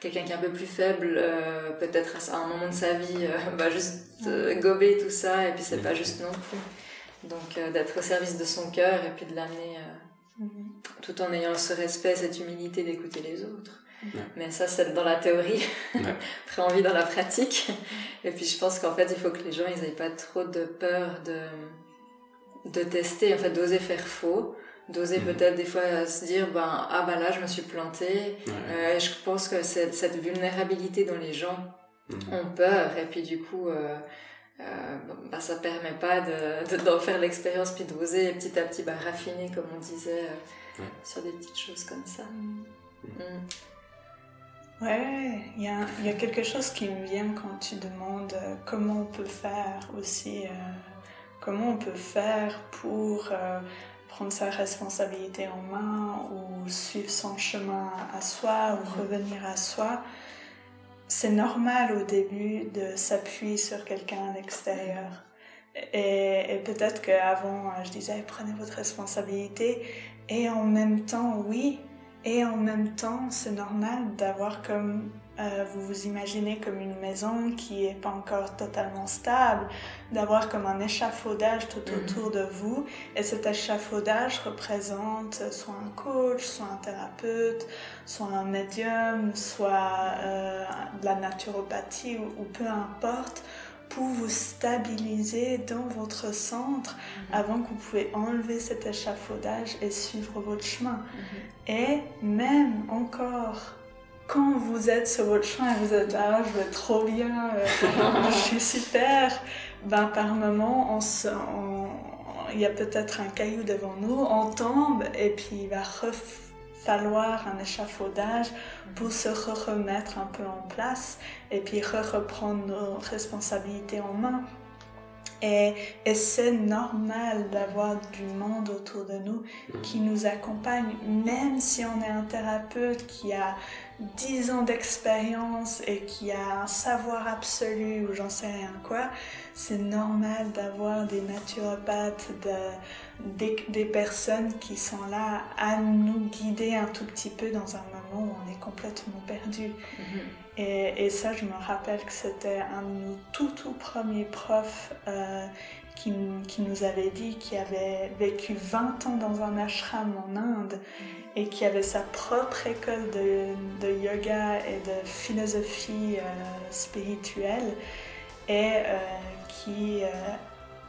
quelqu'un qui est un peu plus faible, euh, peut-être à un moment de sa vie, euh, va juste euh, gober tout ça et puis c'est Mm. pas juste non plus. Donc euh, d'être au service de son cœur et puis de l'amener euh, Mhm. tout en ayant ce respect, cette humilité d'écouter les autres. Ouais. Mais ça, c'est dans la théorie. Ouais. Après, envie dans la pratique. Et puis, je pense qu'en fait, il faut que les gens, ils n'aient pas trop de peur de, de tester, en fait, d'oser faire faux. D'oser Mhm. peut-être des fois se dire, ben, ah ben là, je me suis plantée. Ouais. Euh, et je pense que c'est cette vulnérabilité dont les gens Mhm. ont peur. Et puis, du coup, euh, euh, bah, ça permet pas de, de- d'en faire l'expérience puis d'oser petit à petit bah, raffiner, comme on disait, euh, Ouais. sur des petites choses comme ça. Mm. Ouais, il y a, il y a quelque chose qui me vient quand tu demandes euh, comment on peut faire aussi, euh, comment on peut faire pour euh, prendre sa responsabilité en main ou suivre son chemin à soi ou revenir à soi? C'est normal au début de s'appuyer sur quelqu'un à l'extérieur. Et, et peut-être qu'avant, je disais, prenez votre responsabilité. Et en même temps, oui, et en même temps, c'est normal d'avoir comme, euh, vous vous imaginez comme une maison qui est pas encore totalement stable, d'avoir comme un échafaudage tout Mhm. autour de vous. Et cet échafaudage représente soit un coach, soit un thérapeute, soit un médium, soit euh, de la naturopathie ou, ou peu importe pour vous stabiliser dans votre centre avant que vous pouvez enlever cet échafaudage et suivre votre chemin. Et même encore, quand vous êtes sur votre chemin et vous êtes là, je vais trop bien, euh, je suis super, ben par moment, il y a peut-être un caillou devant nous, on tombe et puis il va falloir un échafaudage pour se remettre un peu en place et puis reprendre nos responsabilités en main. Et c'est normal d'avoir du monde autour de nous qui nous accompagne, même si on est un thérapeute qui a 10 ans d'expérience et qui a un savoir absolu ou j'en sais rien quoi, c'est normal d'avoir des naturopathes, de- des, des personnes qui sont là à nous guider un tout petit peu dans un moment où on est complètement perdu. Mhm. Et, et ça, je me rappelle que c'était un de nos tout tout premiers profs euh, qui, qui nous avait dit qu'il avait vécu 20 ans dans un ashram en Inde et qui avait sa propre école de, de yoga et de philosophie euh, spirituelle et euh, qui euh,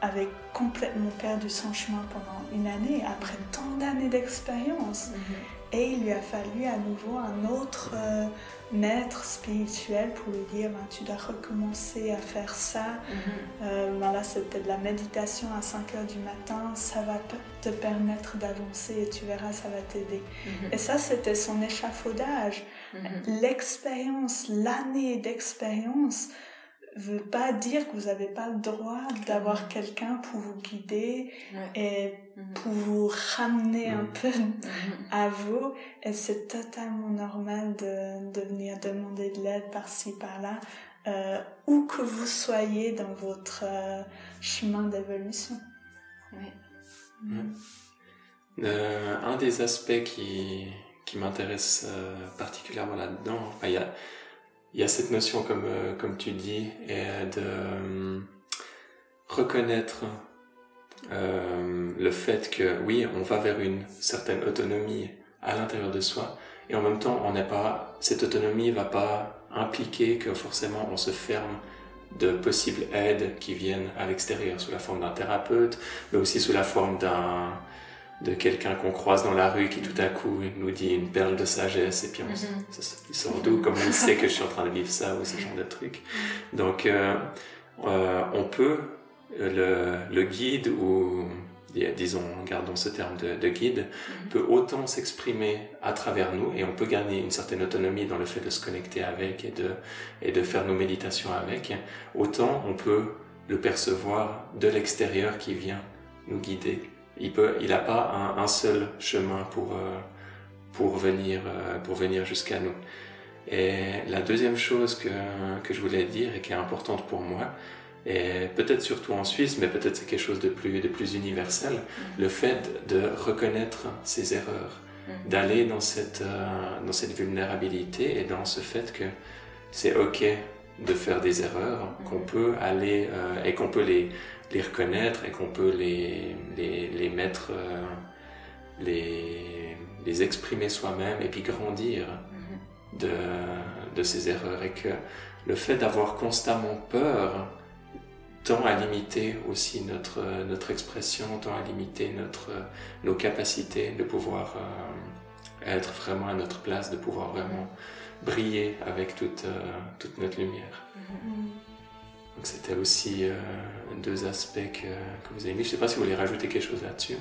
avait complètement perdu son chemin pendant une année après tant d'années d'expérience. Mhm. Et il lui a fallu à nouveau un autre maître spirituel pour lui dire ben, tu dois recommencer à faire ça. Euh, ben là, c'était de la méditation à 5 heures du matin. Ça va te te permettre d'avancer et tu verras, ça va t'aider. Mhm. Et ça, c'était son échafaudage. Mhm. L'expérience, l'année d'expérience veut pas dire que vous n'avez pas le droit d'avoir quelqu'un pour vous guider Ouais. et Mhm. pour vous ramener un Mhm. peu Mhm. à vous et c'est totalement normal de, de venir demander de l'aide par-ci par-là euh, où que vous soyez dans votre euh, chemin d'évolution. Ouais. Euh, un des aspects qui, qui m'intéresse euh, particulièrement là-dedans, enfin, il y, a, il y a cette notion, comme, euh, comme tu dis, et de euh, reconnaître euh, le fait que oui, on va vers une certaine autonomie à l'intérieur de soi, et en même temps, on pas, cette autonomie va pas impliquer que forcément on se ferme de possibles aides qui viennent à l'extérieur sous la forme d'un thérapeute, mais aussi sous la forme d'un de quelqu'un qu'on croise dans la rue qui tout à coup nous dit une perle de sagesse et puis on s- Mhm. ça sort d'où comme il sait que je suis en train de vivre ça ou ce genre de truc donc euh, euh, on peut le, le guide ou dis- disons gardons ce terme de, de guide Mhm. peut autant s'exprimer à travers nous et on peut gagner une certaine autonomie dans le fait de se connecter avec et de, et de faire nos méditations avec, autant on peut le percevoir de l'extérieur qui vient nous guider. Il peut, il n'a pas un, un seul chemin pour, euh, pour venir, euh, pour venir jusqu'à nous. Et la deuxième chose que, que je voulais dire et qui est importante pour moi, et peut-être surtout en Suisse, mais peut-être c'est quelque chose de plus, de plus universel, le fait de reconnaître ses erreurs, mm. d'aller dans cette, euh, dans cette vulnérabilité et dans ce fait que c'est ok de faire des erreurs, mm. qu'on peut aller euh, et qu'on peut les, les reconnaître et qu'on peut les, les, les mettre, euh, les, les exprimer soi-même et puis grandir mm-hmm. de, de ces erreurs et que le fait d'avoir constamment peur tend à limiter aussi notre, notre expression, tend à limiter notre, nos capacités de pouvoir euh, être vraiment à notre place, de pouvoir vraiment briller avec toute, euh, toute notre lumière. Donc c'était aussi euh, deux aspects que, vous avez mis. Je ne sais pas si vous voulez rajouter quelque chose là-dessus.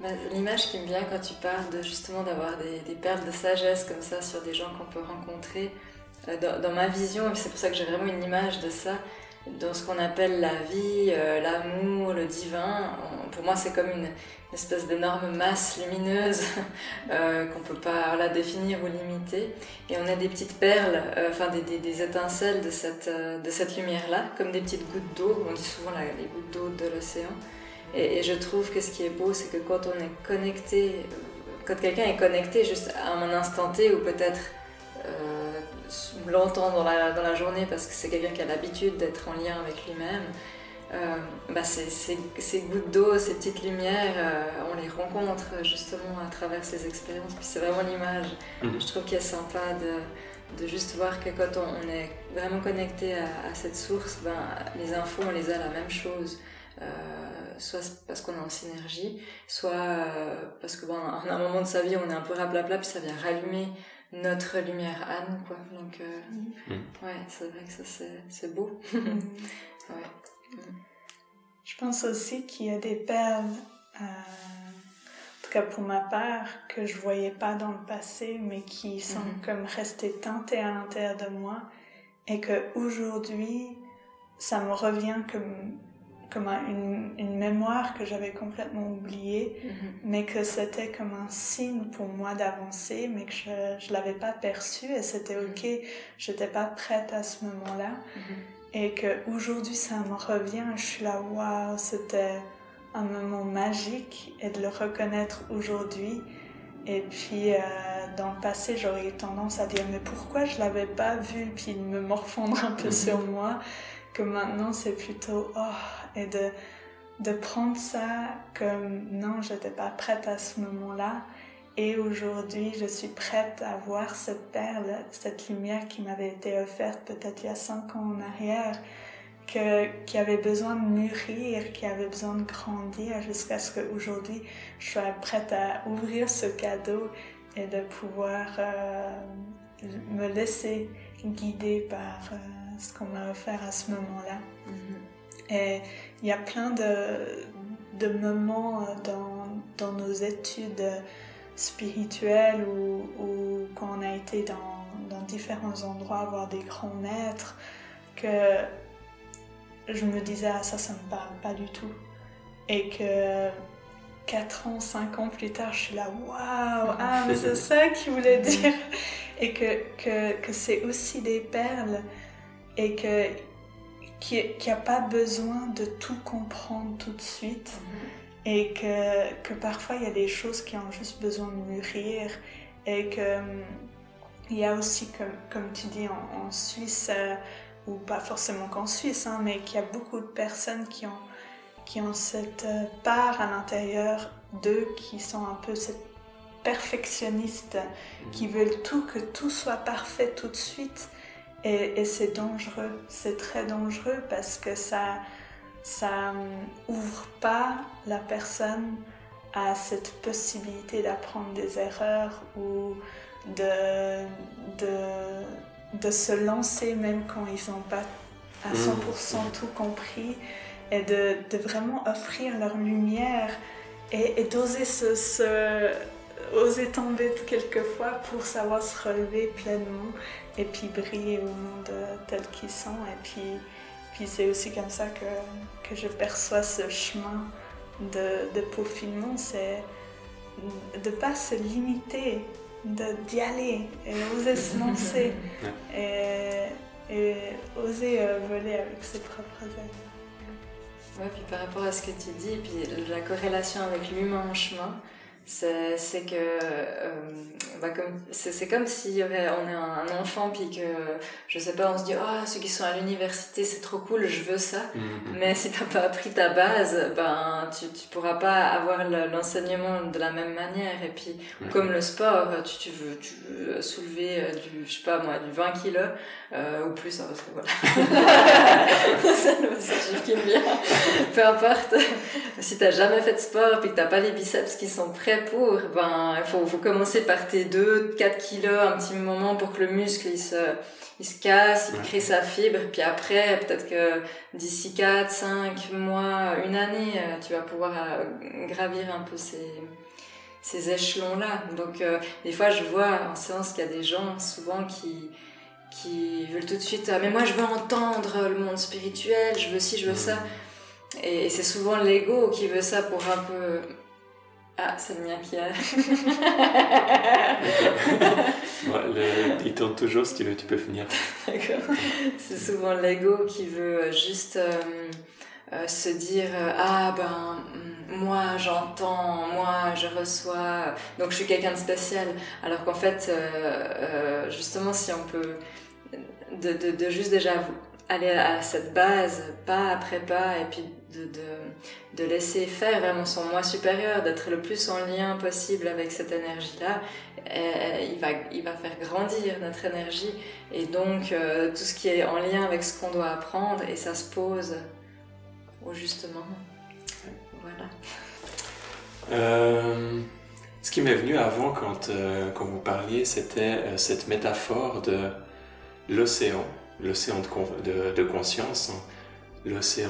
Bah, l'image qui me vient quand tu parles de justement d'avoir des, perles de sagesse comme ça sur des gens qu'on peut rencontrer, dans, dans, ma vision, c'est pour ça que j'ai vraiment une image de ça, dans ce qu'on appelle la vie, euh, l'amour, le divin. pour moi, c'est comme une, espèce d'énorme masse lumineuse euh, qu'on peut pas la définir ou limiter. Et on a des petites perles, euh, enfin des, étincelles de cette, de cette lumière-là, comme des petites gouttes d'eau. On dit souvent les gouttes d'eau de l'océan. Et, je trouve que ce qui est beau, c'est que quand on est connecté, quand quelqu'un est connecté juste à un instant T ou peut-être longtemps dans la, dans la journée parce que c'est quelqu'un qui a l'habitude d'être en lien avec lui-même, euh, bah ces, ces, gouttes d'eau, ces petites lumières, euh, on les rencontre justement à travers ces expériences. Puis c'est vraiment l'image. Mhm. Je trouve qu'il est sympa de, de, juste voir que quand on, est vraiment connecté à, cette source, ben, les infos, on les a la même chose. Euh, soit parce qu'on est en synergie, soit parce que bon, à un moment de sa vie, on est un peu raplapla, puis ça vient rallumer notre lumière à nous, quoi. Donc, euh, mm. ouais, c'est vrai que ça, c'est beau. Ouais. Je pense aussi qu'il y a des perles, euh, en tout cas pour ma part, que je voyais pas dans le passé, mais qui sont mm-hmm. comme restées teintées à l'intérieur de moi, et que aujourd'hui, ça me revient comme comme une, une, mémoire que j'avais complètement oubliée, mm-hmm. mais que c'était comme un signe pour moi d'avancer, mais que je ne l'avais pas perçu et c'était mm-hmm. ok, j'étais pas prête à ce moment-là. Mm-hmm. Et que aujourd'hui ça me revient, je suis là, waouh, c'était un moment magique et de le reconnaître aujourd'hui. Et puis, euh, dans le passé, j'aurais eu tendance à dire, mais pourquoi je l'avais pas vu, puis de me morfondre un peu sur moi, que maintenant c'est plutôt, oh, et de, de prendre ça comme non, je n'étais pas prête à ce moment-là. Et aujourd'hui, je suis prête à voir cette perle, cette lumière qui m'avait été offerte peut-être il y a cinq ans en arrière, que, qui avait besoin de mûrir, qui avait besoin de grandir jusqu'à ce qu'aujourd'hui, je sois prête à ouvrir ce cadeau et de pouvoir euh, me laisser guider par euh, ce qu'on m'a offert à ce moment-là. Mm-hmm. Et il y a plein de, de moments euh, dans, dans, nos études spirituelles ou, quand on a été dans, dans, différents endroits voir des grands maîtres que je me disais ah ça ça me parle pas du tout et que 4 ans, 5 ans plus tard, je suis là, waouh, ah, mais c'est ça qu'il voulait dire. Et que, que, que c'est aussi des perles et que qui n'a pas besoin de tout comprendre tout de suite mm-hmm. et que, que, parfois il y a des choses qui ont juste besoin de mûrir et que il y a aussi, comme, comme tu dis, en, Suisse, euh, ou pas forcément qu'en Suisse, hein, mais qu'il y a beaucoup de personnes qui ont, qui ont cette euh, part à l'intérieur d'eux qui sont un peu cette perfectionnistes, qui mm-hmm. veulent tout, que tout soit parfait tout de suite et, c'est dangereux, c'est très dangereux parce que ça, ça ouvre pas la personne à cette possibilité d'apprendre des erreurs ou de, de, de, se lancer même quand ils n'ont pas à 100% mmh. tout compris et de, de, vraiment offrir leur lumière et, et d'oser se, se, oser tomber quelquefois pour savoir se relever pleinement et puis briller au monde tel qu'ils sont. Et puis, puis c'est aussi comme ça que, que je perçois ce chemin de, de peaufinement, c'est de ne pas se limiter, d'y aller et oser se lancer. et, et oser voler avec ses propres ailes. Ouais, puis par rapport à ce que tu dis, puis la corrélation avec l'humain en chemin, c'est que euh, bah comme c'est comme si aurait, on est un, enfant puis que je sais pas on se dit ah ceux qui sont à l'université c'est trop cool je veux ça. Mm-hmm. mais si t'as pas appris ta base ben tu tu pourras pas avoir l'enseignement de la même manière. Et puis comme le sport tu, tu veux tu veux soulever euh, du je sais pas moi du 20 kilos euh, ou plus hein, parce que voilà c'est bien peu importe si t'as jamais fait de sport puis que t'as pas les biceps qui sont prêts pour, ben, il faut, faut commencer par tes 2-4 kilos un petit moment pour que le muscle il se, il se casse, il crée sa fibre. Puis après, peut-être que d'ici 4, 5 mois, une année, euh, tu vas pouvoir euh, gravir un peu ces, ces échelons-là. Donc, euh, des fois, je vois en séance qu'il y a des gens souvent qui, qui veulent tout de suite, ah, mais moi, je veux entendre le monde spirituel, je veux ci, je veux ça. Et c'est souvent l'ego qui veut ça pour un peu ah, c'est le mien qui a. il tourne toujours, si tu veux, tu peux finir. D'accord. C'est souvent l'ego qui veut juste euh, euh, se dire Ah, ben, moi j'entends, moi je reçois, donc je suis quelqu'un de spécial. Alors qu'en fait, euh, justement, si on peut. De, juste déjà aller à cette base, pas après pas, et puis de, laisser faire vraiment son moi supérieur, d'être le plus en lien possible avec cette énergie-là, il va, il va faire grandir notre énergie. Et donc, euh, tout ce qui est en lien avec ce qu'on doit apprendre, et ça se pose au juste. Euh, ce qui m'est venu avant quand, euh, vous parliez, c'était cette métaphore de l'océan l'océan de, conscience, l'océan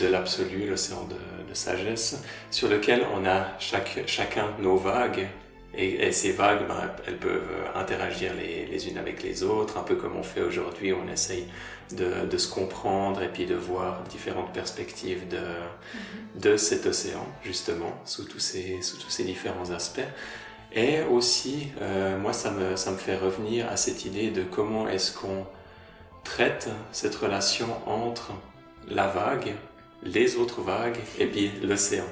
de, l'absolu, l'océan de, sagesse, sur lequel on a chacun nos vagues. Et, ces vagues, ben, elles peuvent interagir les, les, unes avec les autres, un peu comme on fait aujourd'hui, on essaye de, se comprendre et puis de voir différentes perspectives de, de cet océan, justement, sous tous ces, sous tous ces différents aspects. Et aussi, euh, moi, ça me, ça me fait revenir à cette idée de comment est-ce qu'on traite cette relation entre la vague, les autres vagues et puis l'océan.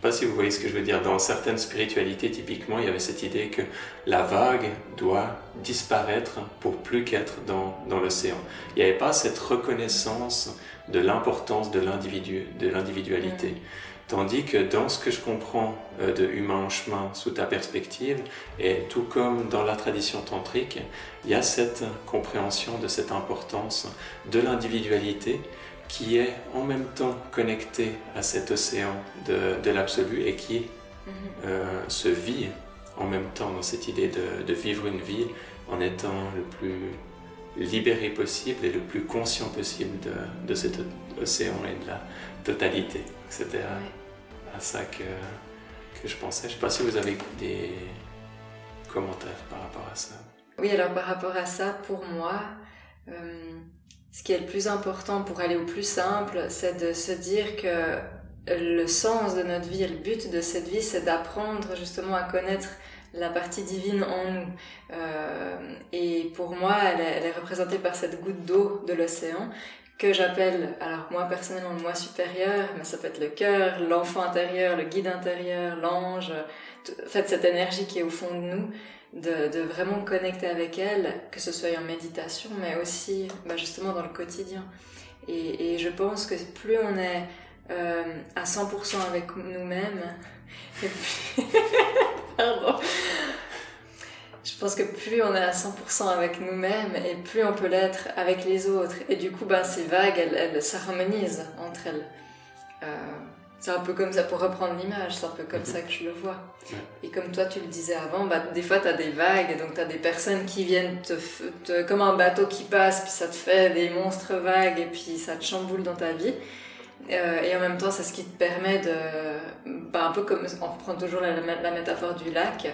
Je ne sais pas si vous voyez ce que je veux dire. Dans certaines spiritualités, typiquement, il y avait cette idée que la vague doit disparaître pour plus qu'être dans, dans l'océan. Il n'y avait pas cette reconnaissance de l'importance de l'individu, de l'individualité. Tandis que dans ce que je comprends euh, de Humain en chemin sous ta perspective, et tout comme dans la tradition tantrique, il y a cette compréhension de cette importance de l'individualité qui est en même temps connectée à cet océan de, de l'absolu et qui mhm. euh, se vit en même temps dans cette idée de, de, vivre une vie en étant le plus libéré possible et le plus conscient possible de, de cet océan et de la totalité. C'était à, ça que, que je pensais. Je ne sais pas si vous avez des commentaires par rapport à ça. Oui, alors par rapport à ça, pour moi, euh, ce qui est le plus important pour aller au plus simple, c'est de se dire que le sens de notre vie et le but de cette vie, c'est d'apprendre justement à connaître la partie divine en nous. Euh, et pour moi, elle est, elle représentée par cette goutte d'eau de l'océan que j'appelle, alors moi personnellement le moi supérieur, mais ça peut être le cœur, l'enfant intérieur, le guide intérieur, l'ange, en fait cette énergie qui est au fond de nous, de, vraiment connecter avec elle, que ce soit en méditation, mais aussi bah justement dans le quotidien. Et, et, je pense que plus on est euh, à 100% avec nous-mêmes, Pardon je pense que plus on est à 100% avec nous-mêmes et plus on peut l'être avec les autres. Et du coup, ben, ces vagues, elles, elles s'harmonisent entre elles. Euh, c'est un peu comme ça, pour reprendre l'image, c'est un peu comme mhm. ça que je le vois. Et comme toi, tu le disais avant, bah, des fois, tu as des vagues, donc tu as des personnes qui viennent te, te, comme un bateau qui passe, puis ça te fait des monstres vagues, et puis ça te chamboule dans ta vie. Euh, et en même temps, c'est ce qui te permet de, bah, un peu comme, on reprend toujours la, la métaphore du lac,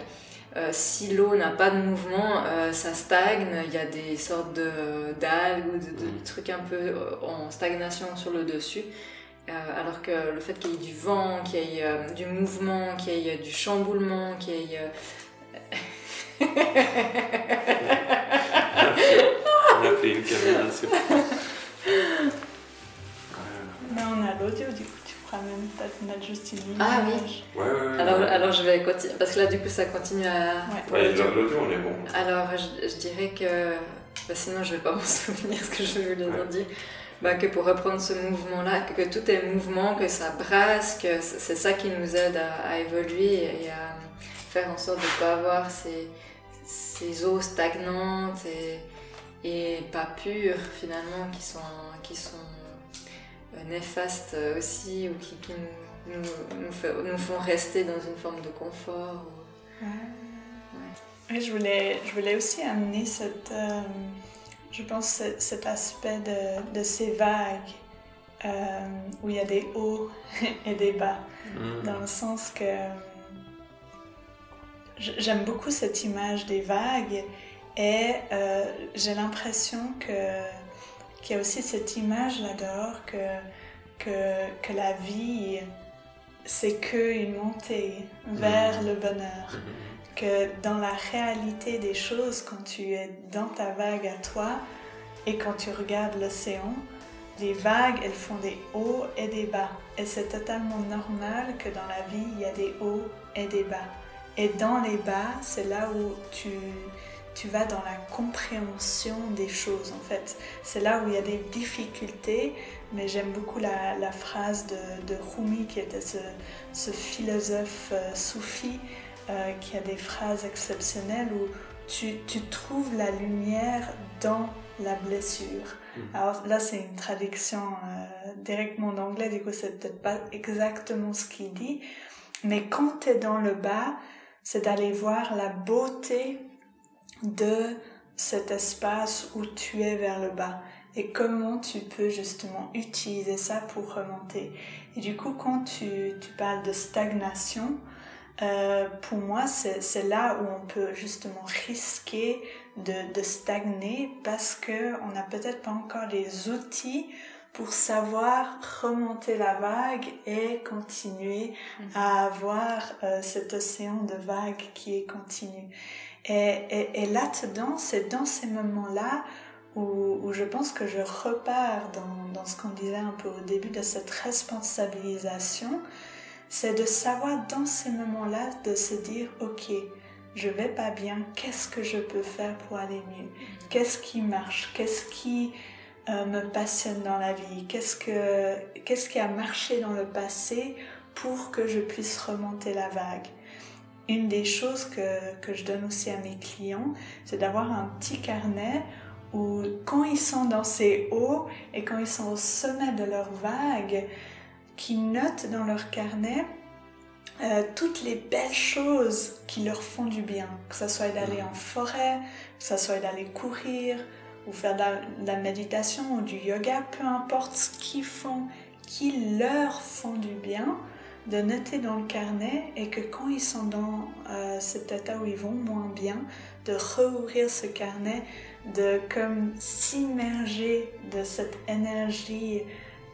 euh, si l'eau n'a pas de mouvement, euh, ça stagne, il y a des sortes d'algues ou de, mm. trucs un peu en stagnation sur le dessus. Euh, alors que le fait qu'il y ait du vent, qu'il y ait euh, du mouvement, qu'il y ait du chamboulement, qu'il y ait... on a appelé une caméra, c'est Mais on a l'audio du coup, tu pourras même peut-être juste une minute. Ah oui alors, je vais continuer, parce que là du coup ça continue à... Ouais, l'audio on est bon. Alors je dirais que bah, sinon je vais pas m'en souvenir ce que je voulais Ouais. dire, bah, que pour reprendre ce mouvement-là, que, que tout est mouvement, que ça brasse, que c'est ça qui nous aide à, à évoluer et à faire en sorte de ne pas avoir ces, ces eaux stagnantes et, et pas pures finalement qui sont, qui sont euh, néfastes aussi ou qui, qui nous, nous, nous, font rester dans une forme de confort. ou- Je voulais, je voulais aussi amener cette, euh, je pense ce- cet aspect de, de ces vagues euh, où il y a des hauts et des bas, Mm. dans le sens que j'aime beaucoup cette image des vagues et euh, j'ai l'impression que qu'il y a aussi cette image là dehors que, que, que la vie c'est qu'une montée vers Mhm. le bonheur Mhm. Que dans la réalité des choses, quand tu es dans ta vague à toi et quand tu regardes l'océan, les vagues, elles font des hauts et des bas. Et c'est totalement normal que dans la vie, il y a des hauts et des bas. Et dans les bas, c'est là où tu, tu vas dans la compréhension des choses, en fait. C'est là où il y a des difficultés, mais j'aime beaucoup la, la phrase de, de Rumi, qui était ce, ce philosophe euh, soufi, euh, qui a des phrases exceptionnelles où tu, tu trouves la lumière dans la blessure. Mhm. Alors là, c'est une traduction euh, directement d'anglais, du coup, c'est peut-être pas exactement ce qu'il dit, mais quand tu es dans le bas, c'est d'aller voir la beauté de cet espace où tu es vers le bas et comment tu peux justement utiliser ça pour remonter. Et du coup, quand tu, tu parles de stagnation, euh, pour moi, c'est là où on peut justement risquer de, de stagner parce que on n'a peut-être pas encore les outils pour savoir remonter la vague et continuer à avoir euh, cet océan de vagues qui est continu. Et, et, et là-dedans, c'est dans ces moments-là où, où je pense que je repars dans, dans ce qu'on disait un peu au début de cette responsabilisation, c'est de savoir dans ces moments-là de se dire, ok, je vais pas bien, qu'est-ce que je peux faire pour aller mieux? Qu'est-ce qui marche? Qu'est-ce qui euh, me passionne dans la vie? Qu'est-ce que qu'est-ce qui a marché dans le passé pour que je puisse remonter la vague? Une des choses que, que je donne aussi à mes clients, c'est d'avoir un petit carnet où quand ils sont dans ces hauts et quand ils sont au sommet de leur vague, qui notent dans leur carnet euh, toutes les belles choses qui leur font du bien, que ce soit d'aller en forêt, que ce soit d'aller courir, ou faire de la, méditation ou du yoga, peu importe ce qu'ils font, qui leur font du bien, de noter dans le carnet et que quand ils sont dans euh, cet état où ils vont moins bien, de rouvrir ce carnet, de comme s'immerger de cette énergie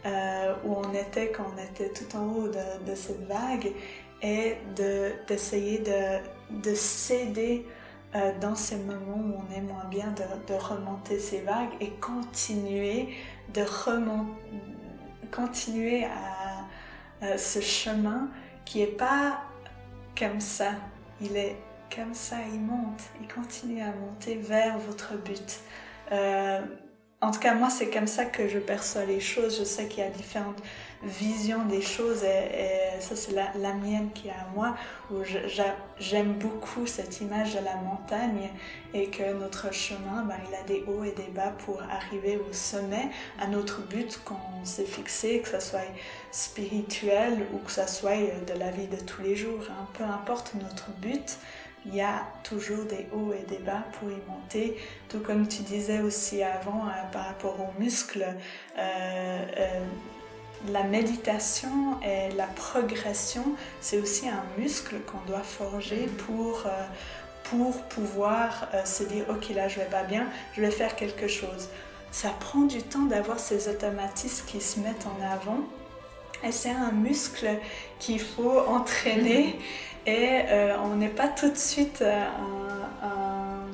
euh, où on était quand on était tout en haut de, cette vague et de- d'essayer de, de s'aider euh, dans ces moments où on est moins bien, de, remonter ces vagues et continuer de remonter, continuer à ce chemin qui est pas comme ça, il est comme ça, il monte, il continue à monter vers votre but. Euh, en tout cas, moi, c'est comme ça que je perçois les choses. Je sais qu'il y a différentes visions des choses et, ça, c'est la, la mienne qui est à moi, où j'aime beaucoup cette image de la montagne et que notre chemin, ben, il a des hauts et des bas pour arriver au sommet, à notre but qu'on s'est fixé, que ce soit spirituel ou que ce soit de la vie de tous les jours. hein. Peu importe notre but, il y a toujours des hauts et des bas pour y monter. Tout comme tu disais aussi avant euh, par rapport aux muscles, euh, euh, la méditation et la progression, c'est aussi un muscle qu'on doit forger pour, euh, pour pouvoir se dire, ok là je vais pas bien, je vais faire quelque chose. Ça prend du temps d'avoir ces automatismes qui se mettent en avant. Et c'est un muscle qu'il faut entraîner et euh, on n'est pas tout de suite euh, un, un-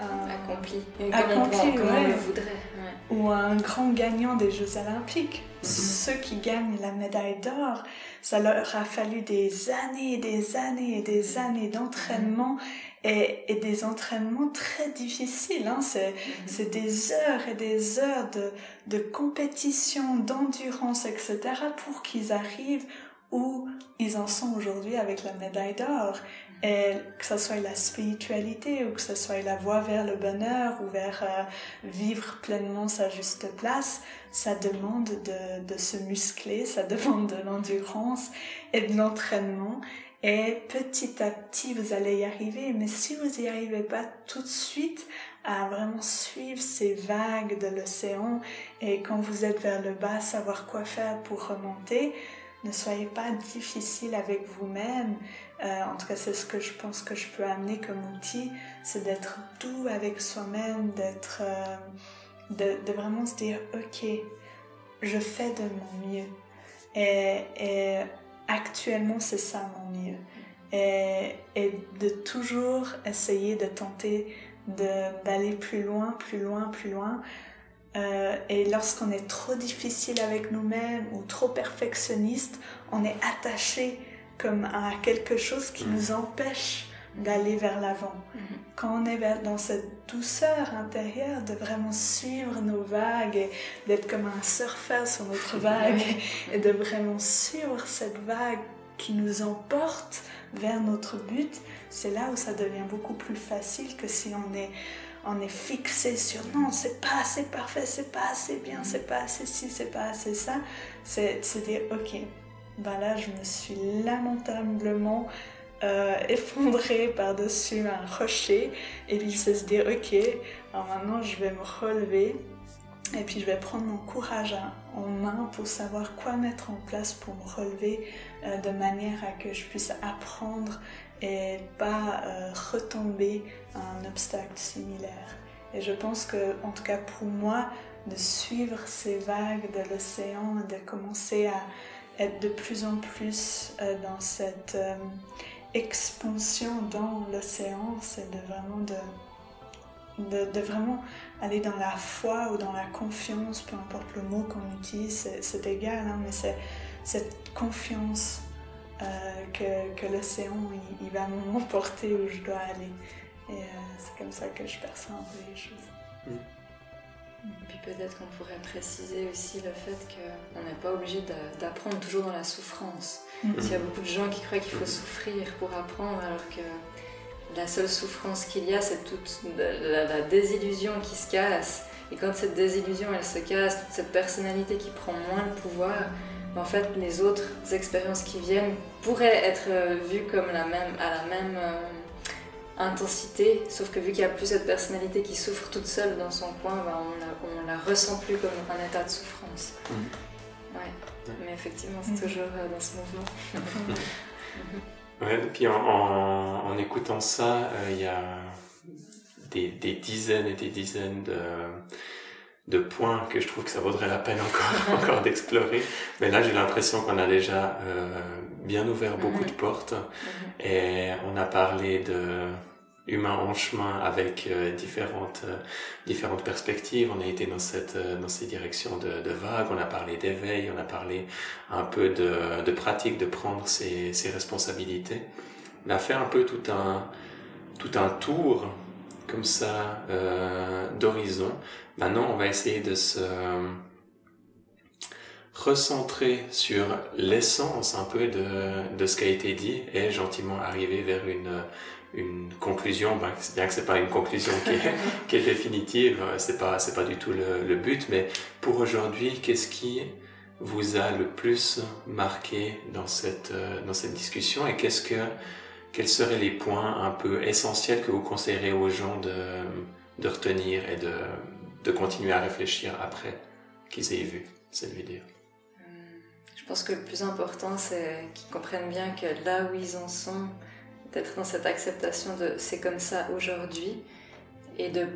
un- Accompli. Accompli, comme on, comme on ouais. le voudrait. ouais. ou un grand gagnant des Jeux olympiques. Mhm. Ceux qui gagnent la médaille d'or, ça leur a fallu des années et des années et des mhm. années d'entraînement et, et, des entraînements très difficiles. Hein. C'est, mhm. des heures et des heures de, de compétition, d'endurance, etc. pour qu'ils arrivent où ils en sont aujourd'hui avec la médaille d'or. Et que ce soit la spiritualité ou que ce soit la voie vers le bonheur ou vers euh, vivre pleinement sa juste place, ça demande de, de se muscler, ça demande de l'endurance et de l'entraînement. Et petit à petit, vous allez y arriver. Mais si vous n'y arrivez pas tout de suite à vraiment suivre ces vagues de l'océan et quand vous êtes vers le bas, savoir quoi faire pour remonter, ne soyez pas difficile avec vous-même. Euh, en tout cas, c'est ce que je pense que je peux amener comme outil, c'est d'être doux avec soi-même, d'être, euh, de, vraiment se dire, ok, je fais de mon mieux. Et, et actuellement, c'est ça mon mieux. Et, et, de toujours essayer de tenter d'aller plus loin, plus loin, plus loin, euh, et lorsqu'on est trop difficile avec nous-mêmes ou trop perfectionniste, on est attaché comme à quelque chose qui nous empêche d'aller vers l'avant. Mhm. Quand on est dans cette douceur intérieure de vraiment suivre nos vagues et d'être comme un surfeur sur notre vague et de vraiment suivre cette vague qui nous emporte vers notre but, c'est là où ça devient beaucoup plus facile que si on est on est fixé sur non, c'est pas assez parfait, c'est pas assez bien, c'est pas assez ci, c'est pas assez ça. C'est se dire, ok, ben là, je me suis lamentablement euh, effondrée par-dessus un rocher. Et puis, c'est se dire, ok, alors maintenant, je vais me relever. Et puis je vais prendre mon courage en main pour savoir quoi mettre en place pour me relever euh, de manière à que je puisse apprendre et pas euh, retomber à un obstacle similaire. Et je pense que, en tout cas pour moi, de suivre ces vagues de l'océan, de commencer à être de plus en plus euh, dans cette euh, expansion dans l'océan, c'est de vraiment de, de, vraiment aller dans la foi ou dans la confiance, peu importe le mot qu'on utilise, c'est égal, hein, mais c'est cette confiance euh, que, que l'océan il, va m'emporter où je dois aller. Et euh, c'est comme ça que je perçois un peu les choses. Mm. Puis peut-être qu'on pourrait préciser aussi le fait qu'on n'est pas obligé d'apprendre toujours dans la souffrance. Mm. Parce qu'il y a beaucoup de gens qui croient qu'il faut souffrir pour apprendre, alors que la seule souffrance qu'il y a, c'est toute la, la, désillusion qui se casse. Et quand cette désillusion, elle se casse, toute cette personnalité qui prend moins le pouvoir, en fait, les autres expériences qui viennent pourraient être euh, vues comme la même, à la même euh, intensité, sauf que vu qu'il n'y a plus cette personnalité qui souffre toute seule dans son coin, bah, on, la, la ressent plus comme un état de souffrance. Mmh. Ouais. Mais effectivement, c'est toujours euh, dans ce mouvement. ouais, et puis en, écoutant ça, il y a des, des, dizaines et des dizaines de de points que je trouve que ça vaudrait la peine encore, encore d'explorer. Mais là, j'ai l'impression qu'on a déjà euh, bien ouvert beaucoup de portes mhm. et on a parlé de humain en chemin avec euh, différentes euh, différentes perspectives. On a été dans cette dans ces directions de, de vagues. On a parlé d'éveil. On a parlé un peu de, de pratique de prendre ses, ses responsabilités. On a fait un peu tout un tout un tour comme ça euh, d'horizon. Maintenant, on va essayer de se recentrer sur l'essence un peu de, de ce qui a été dit et gentiment arriver vers une, une conclusion, ben, bien que c'est pas une conclusion qui est, qui est définitive, c'est pas c'est pas du tout le, le but, mais pour aujourd'hui, qu'est-ce qui vous a le plus marqué dans cette dans cette discussion et qu'est-ce que quels seraient les points un peu essentiels que vous conseillerez aux gens de, retenir et de, continuer à réfléchir après qu'ils aient vu cette vidéo? Hum, Je pense que le plus important, c'est qu'ils comprennent bien que là où ils en sont, d'être dans cette acceptation de c'est comme ça aujourd'hui et de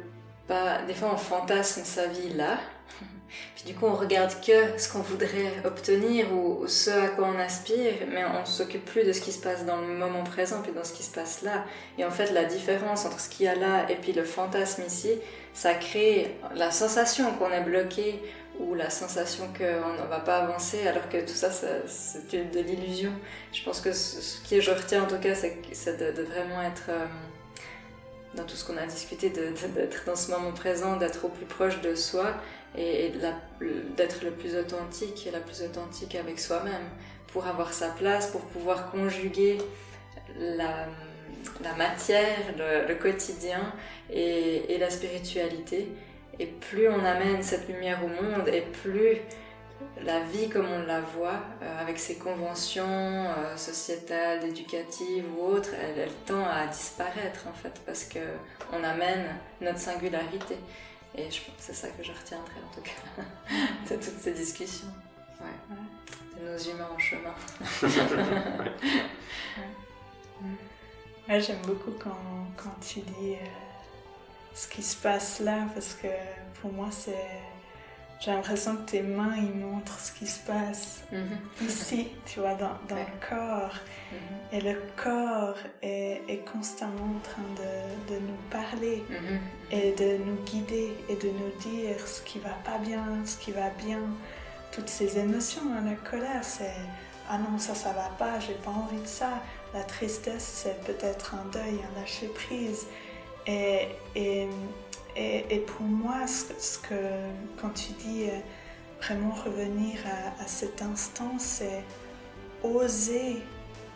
pas, des fois on fantasme sa vie là, puis du coup on regarde que ce qu'on voudrait obtenir ou ce à quoi on aspire, mais on s'occupe plus de ce qui se passe dans le moment présent, puis dans ce qui se passe là. Et en fait la différence entre ce qu'il y a là et puis le fantasme ici, ça crée la sensation qu'on est bloqué ou la sensation qu'on ne va pas avancer alors que tout ça, c'est de l'illusion. Je pense que ce que je retiens en tout cas, c'est de, vraiment être euh, dans tout ce qu'on a discuté, d'être dans ce moment présent, d'être au plus proche de soi et, d'être le plus authentique et la plus authentique avec soi-même pour avoir sa place, pour pouvoir conjuguer la, matière, le, quotidien et la spiritualité et plus on amène cette lumière au monde, et plus la vie comme on la voit, euh, avec ses conventions euh, sociétales, éducatives ou autres, elle, tend à disparaître en fait, parce qu'on amène notre singularité. Et je pense que c'est ça que je retiendrai en tout cas de toutes ces discussions. Ouais. De nos humains en chemin. ouais, J'aime beaucoup quand, quand tu dis. Euh, ce qui se passe là parce que pour moi c'est j'ai l'impression que tes mains ils montrent ce qui se passe mhm. ici tu vois dans, dans le corps mhm. et le corps est, est, constamment en train de, de nous parler mhm. et de nous guider et de nous dire ce qui va pas bien ce qui va bien toutes ces émotions hein, la colère c'est ah non ça ça va pas j'ai pas envie de ça la tristesse c'est peut-être un deuil un lâcher prise et, et, et, pour moi, ce, que, quand tu dis euh, vraiment revenir à, cet instant, c'est oser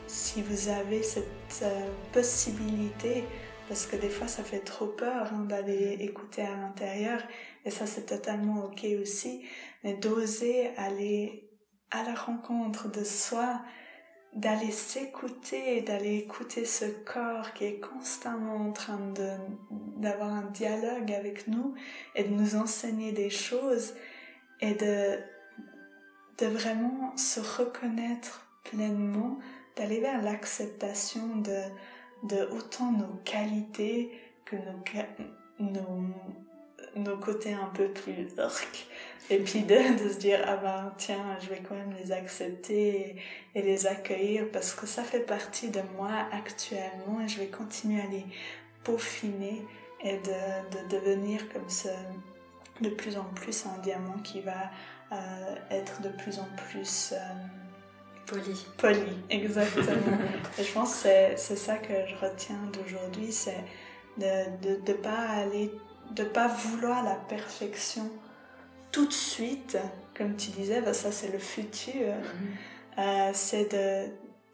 si vous avez cette euh, possibilité, parce que des fois ça fait trop peur hein, d'aller écouter à l'intérieur, et ça c'est totalement ok aussi, mais d'oser aller à la rencontre de soi, d'aller s'écouter, d'aller écouter ce corps qui est constamment en train d'avoir un dialogue avec nous et de nous enseigner des choses et de, de vraiment se reconnaître pleinement, d'aller vers l'acceptation de, de autant nos qualités que nos, nos, nos côtés un peu plus orques et puis de, de, se dire, ah ben tiens, je vais quand même les accepter et, les accueillir parce que ça fait partie de moi actuellement et je vais continuer à les peaufiner et de, de devenir comme ce, de plus en plus un diamant qui va euh, être de plus en plus... Euh, Poli. Poli, exactement. et je pense que c'est ça que je retiens d'aujourd'hui, c'est de ne pas aller, de pas vouloir la perfection tout de suite, comme tu disais, bah, ça c'est le futur, mhm. euh, c'est de,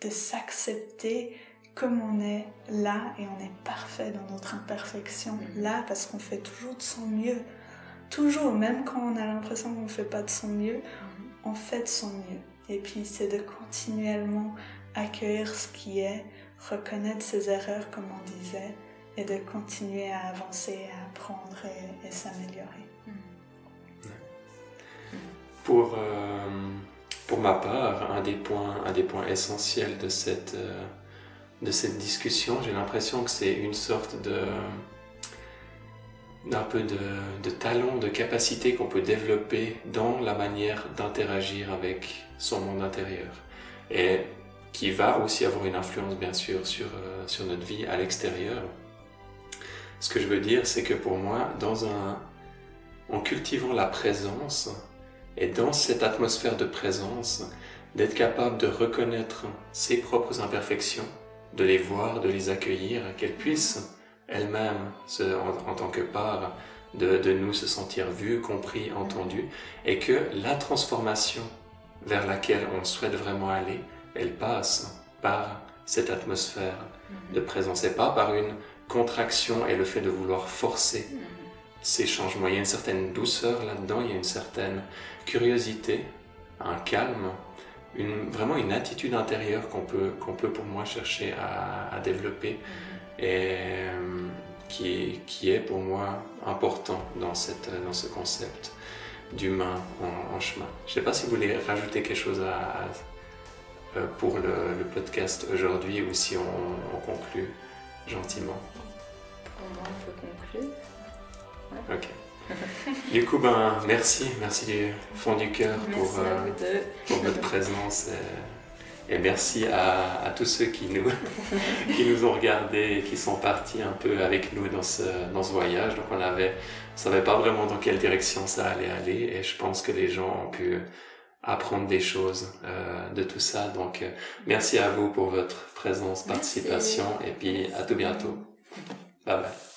de s'accepter comme on est là et on est parfait dans notre imperfection, mhm. là parce qu'on fait toujours de son mieux. Toujours, même quand on a l'impression qu'on ne fait pas de son mieux, mhm. on fait de son mieux. Et puis c'est de continuellement accueillir ce qui est, reconnaître ses erreurs comme on disait, et de continuer à avancer, à apprendre et s'améliorer. Pour, euh, pour ma part, un des points, un des points essentiels de cette, euh, de cette discussion, j'ai l'impression que c'est une sorte de d'un peu de, de, talent, de capacité qu'on peut développer dans la manière d'interagir avec son monde intérieur. Et qui va aussi avoir une influence bien sûr sur, euh, sur notre vie à l'extérieur. Ce que je veux dire, c'est que pour moi, dans en cultivant la présence, et dans cette atmosphère de présence, d'être capable de reconnaître ses propres imperfections, de les voir, de les accueillir, qu'elles puissent elles-mêmes, en, tant que part de, nous, se sentir vues, compris, entendus, et que la transformation vers laquelle on souhaite vraiment aller, elle passe par cette atmosphère de présence. Et pas par une contraction et le fait de vouloir forcer ces changements. Il y a une certaine douceur là-dedans, il y a une certaine curiosité, un calme, vraiment une attitude intérieure qu'on peut, qu'on peut pour moi chercher à, développer et euh, qui, est pour moi important dans, cette, dans ce concept d'humain en, chemin. Je ne sais pas si vous voulez rajouter quelque chose euh, pour le, podcast aujourd'hui ou si on, conclut gentiment. Conclure. Ok. du coup, ben, merci, merci du fond du cœur pour, euh, pour votre présence. Et, merci à, à, tous ceux qui nous, qui nous ont regardés et qui sont partis un peu avec nous dans ce, dans ce voyage. Donc, on avait, on savait pas vraiment dans quelle direction ça allait aller. Et je pense que les gens ont pu apprendre des choses euh, de tout ça. Donc, euh, merci à vous pour votre présence, participation, et puis à tout bientôt. 拜拜。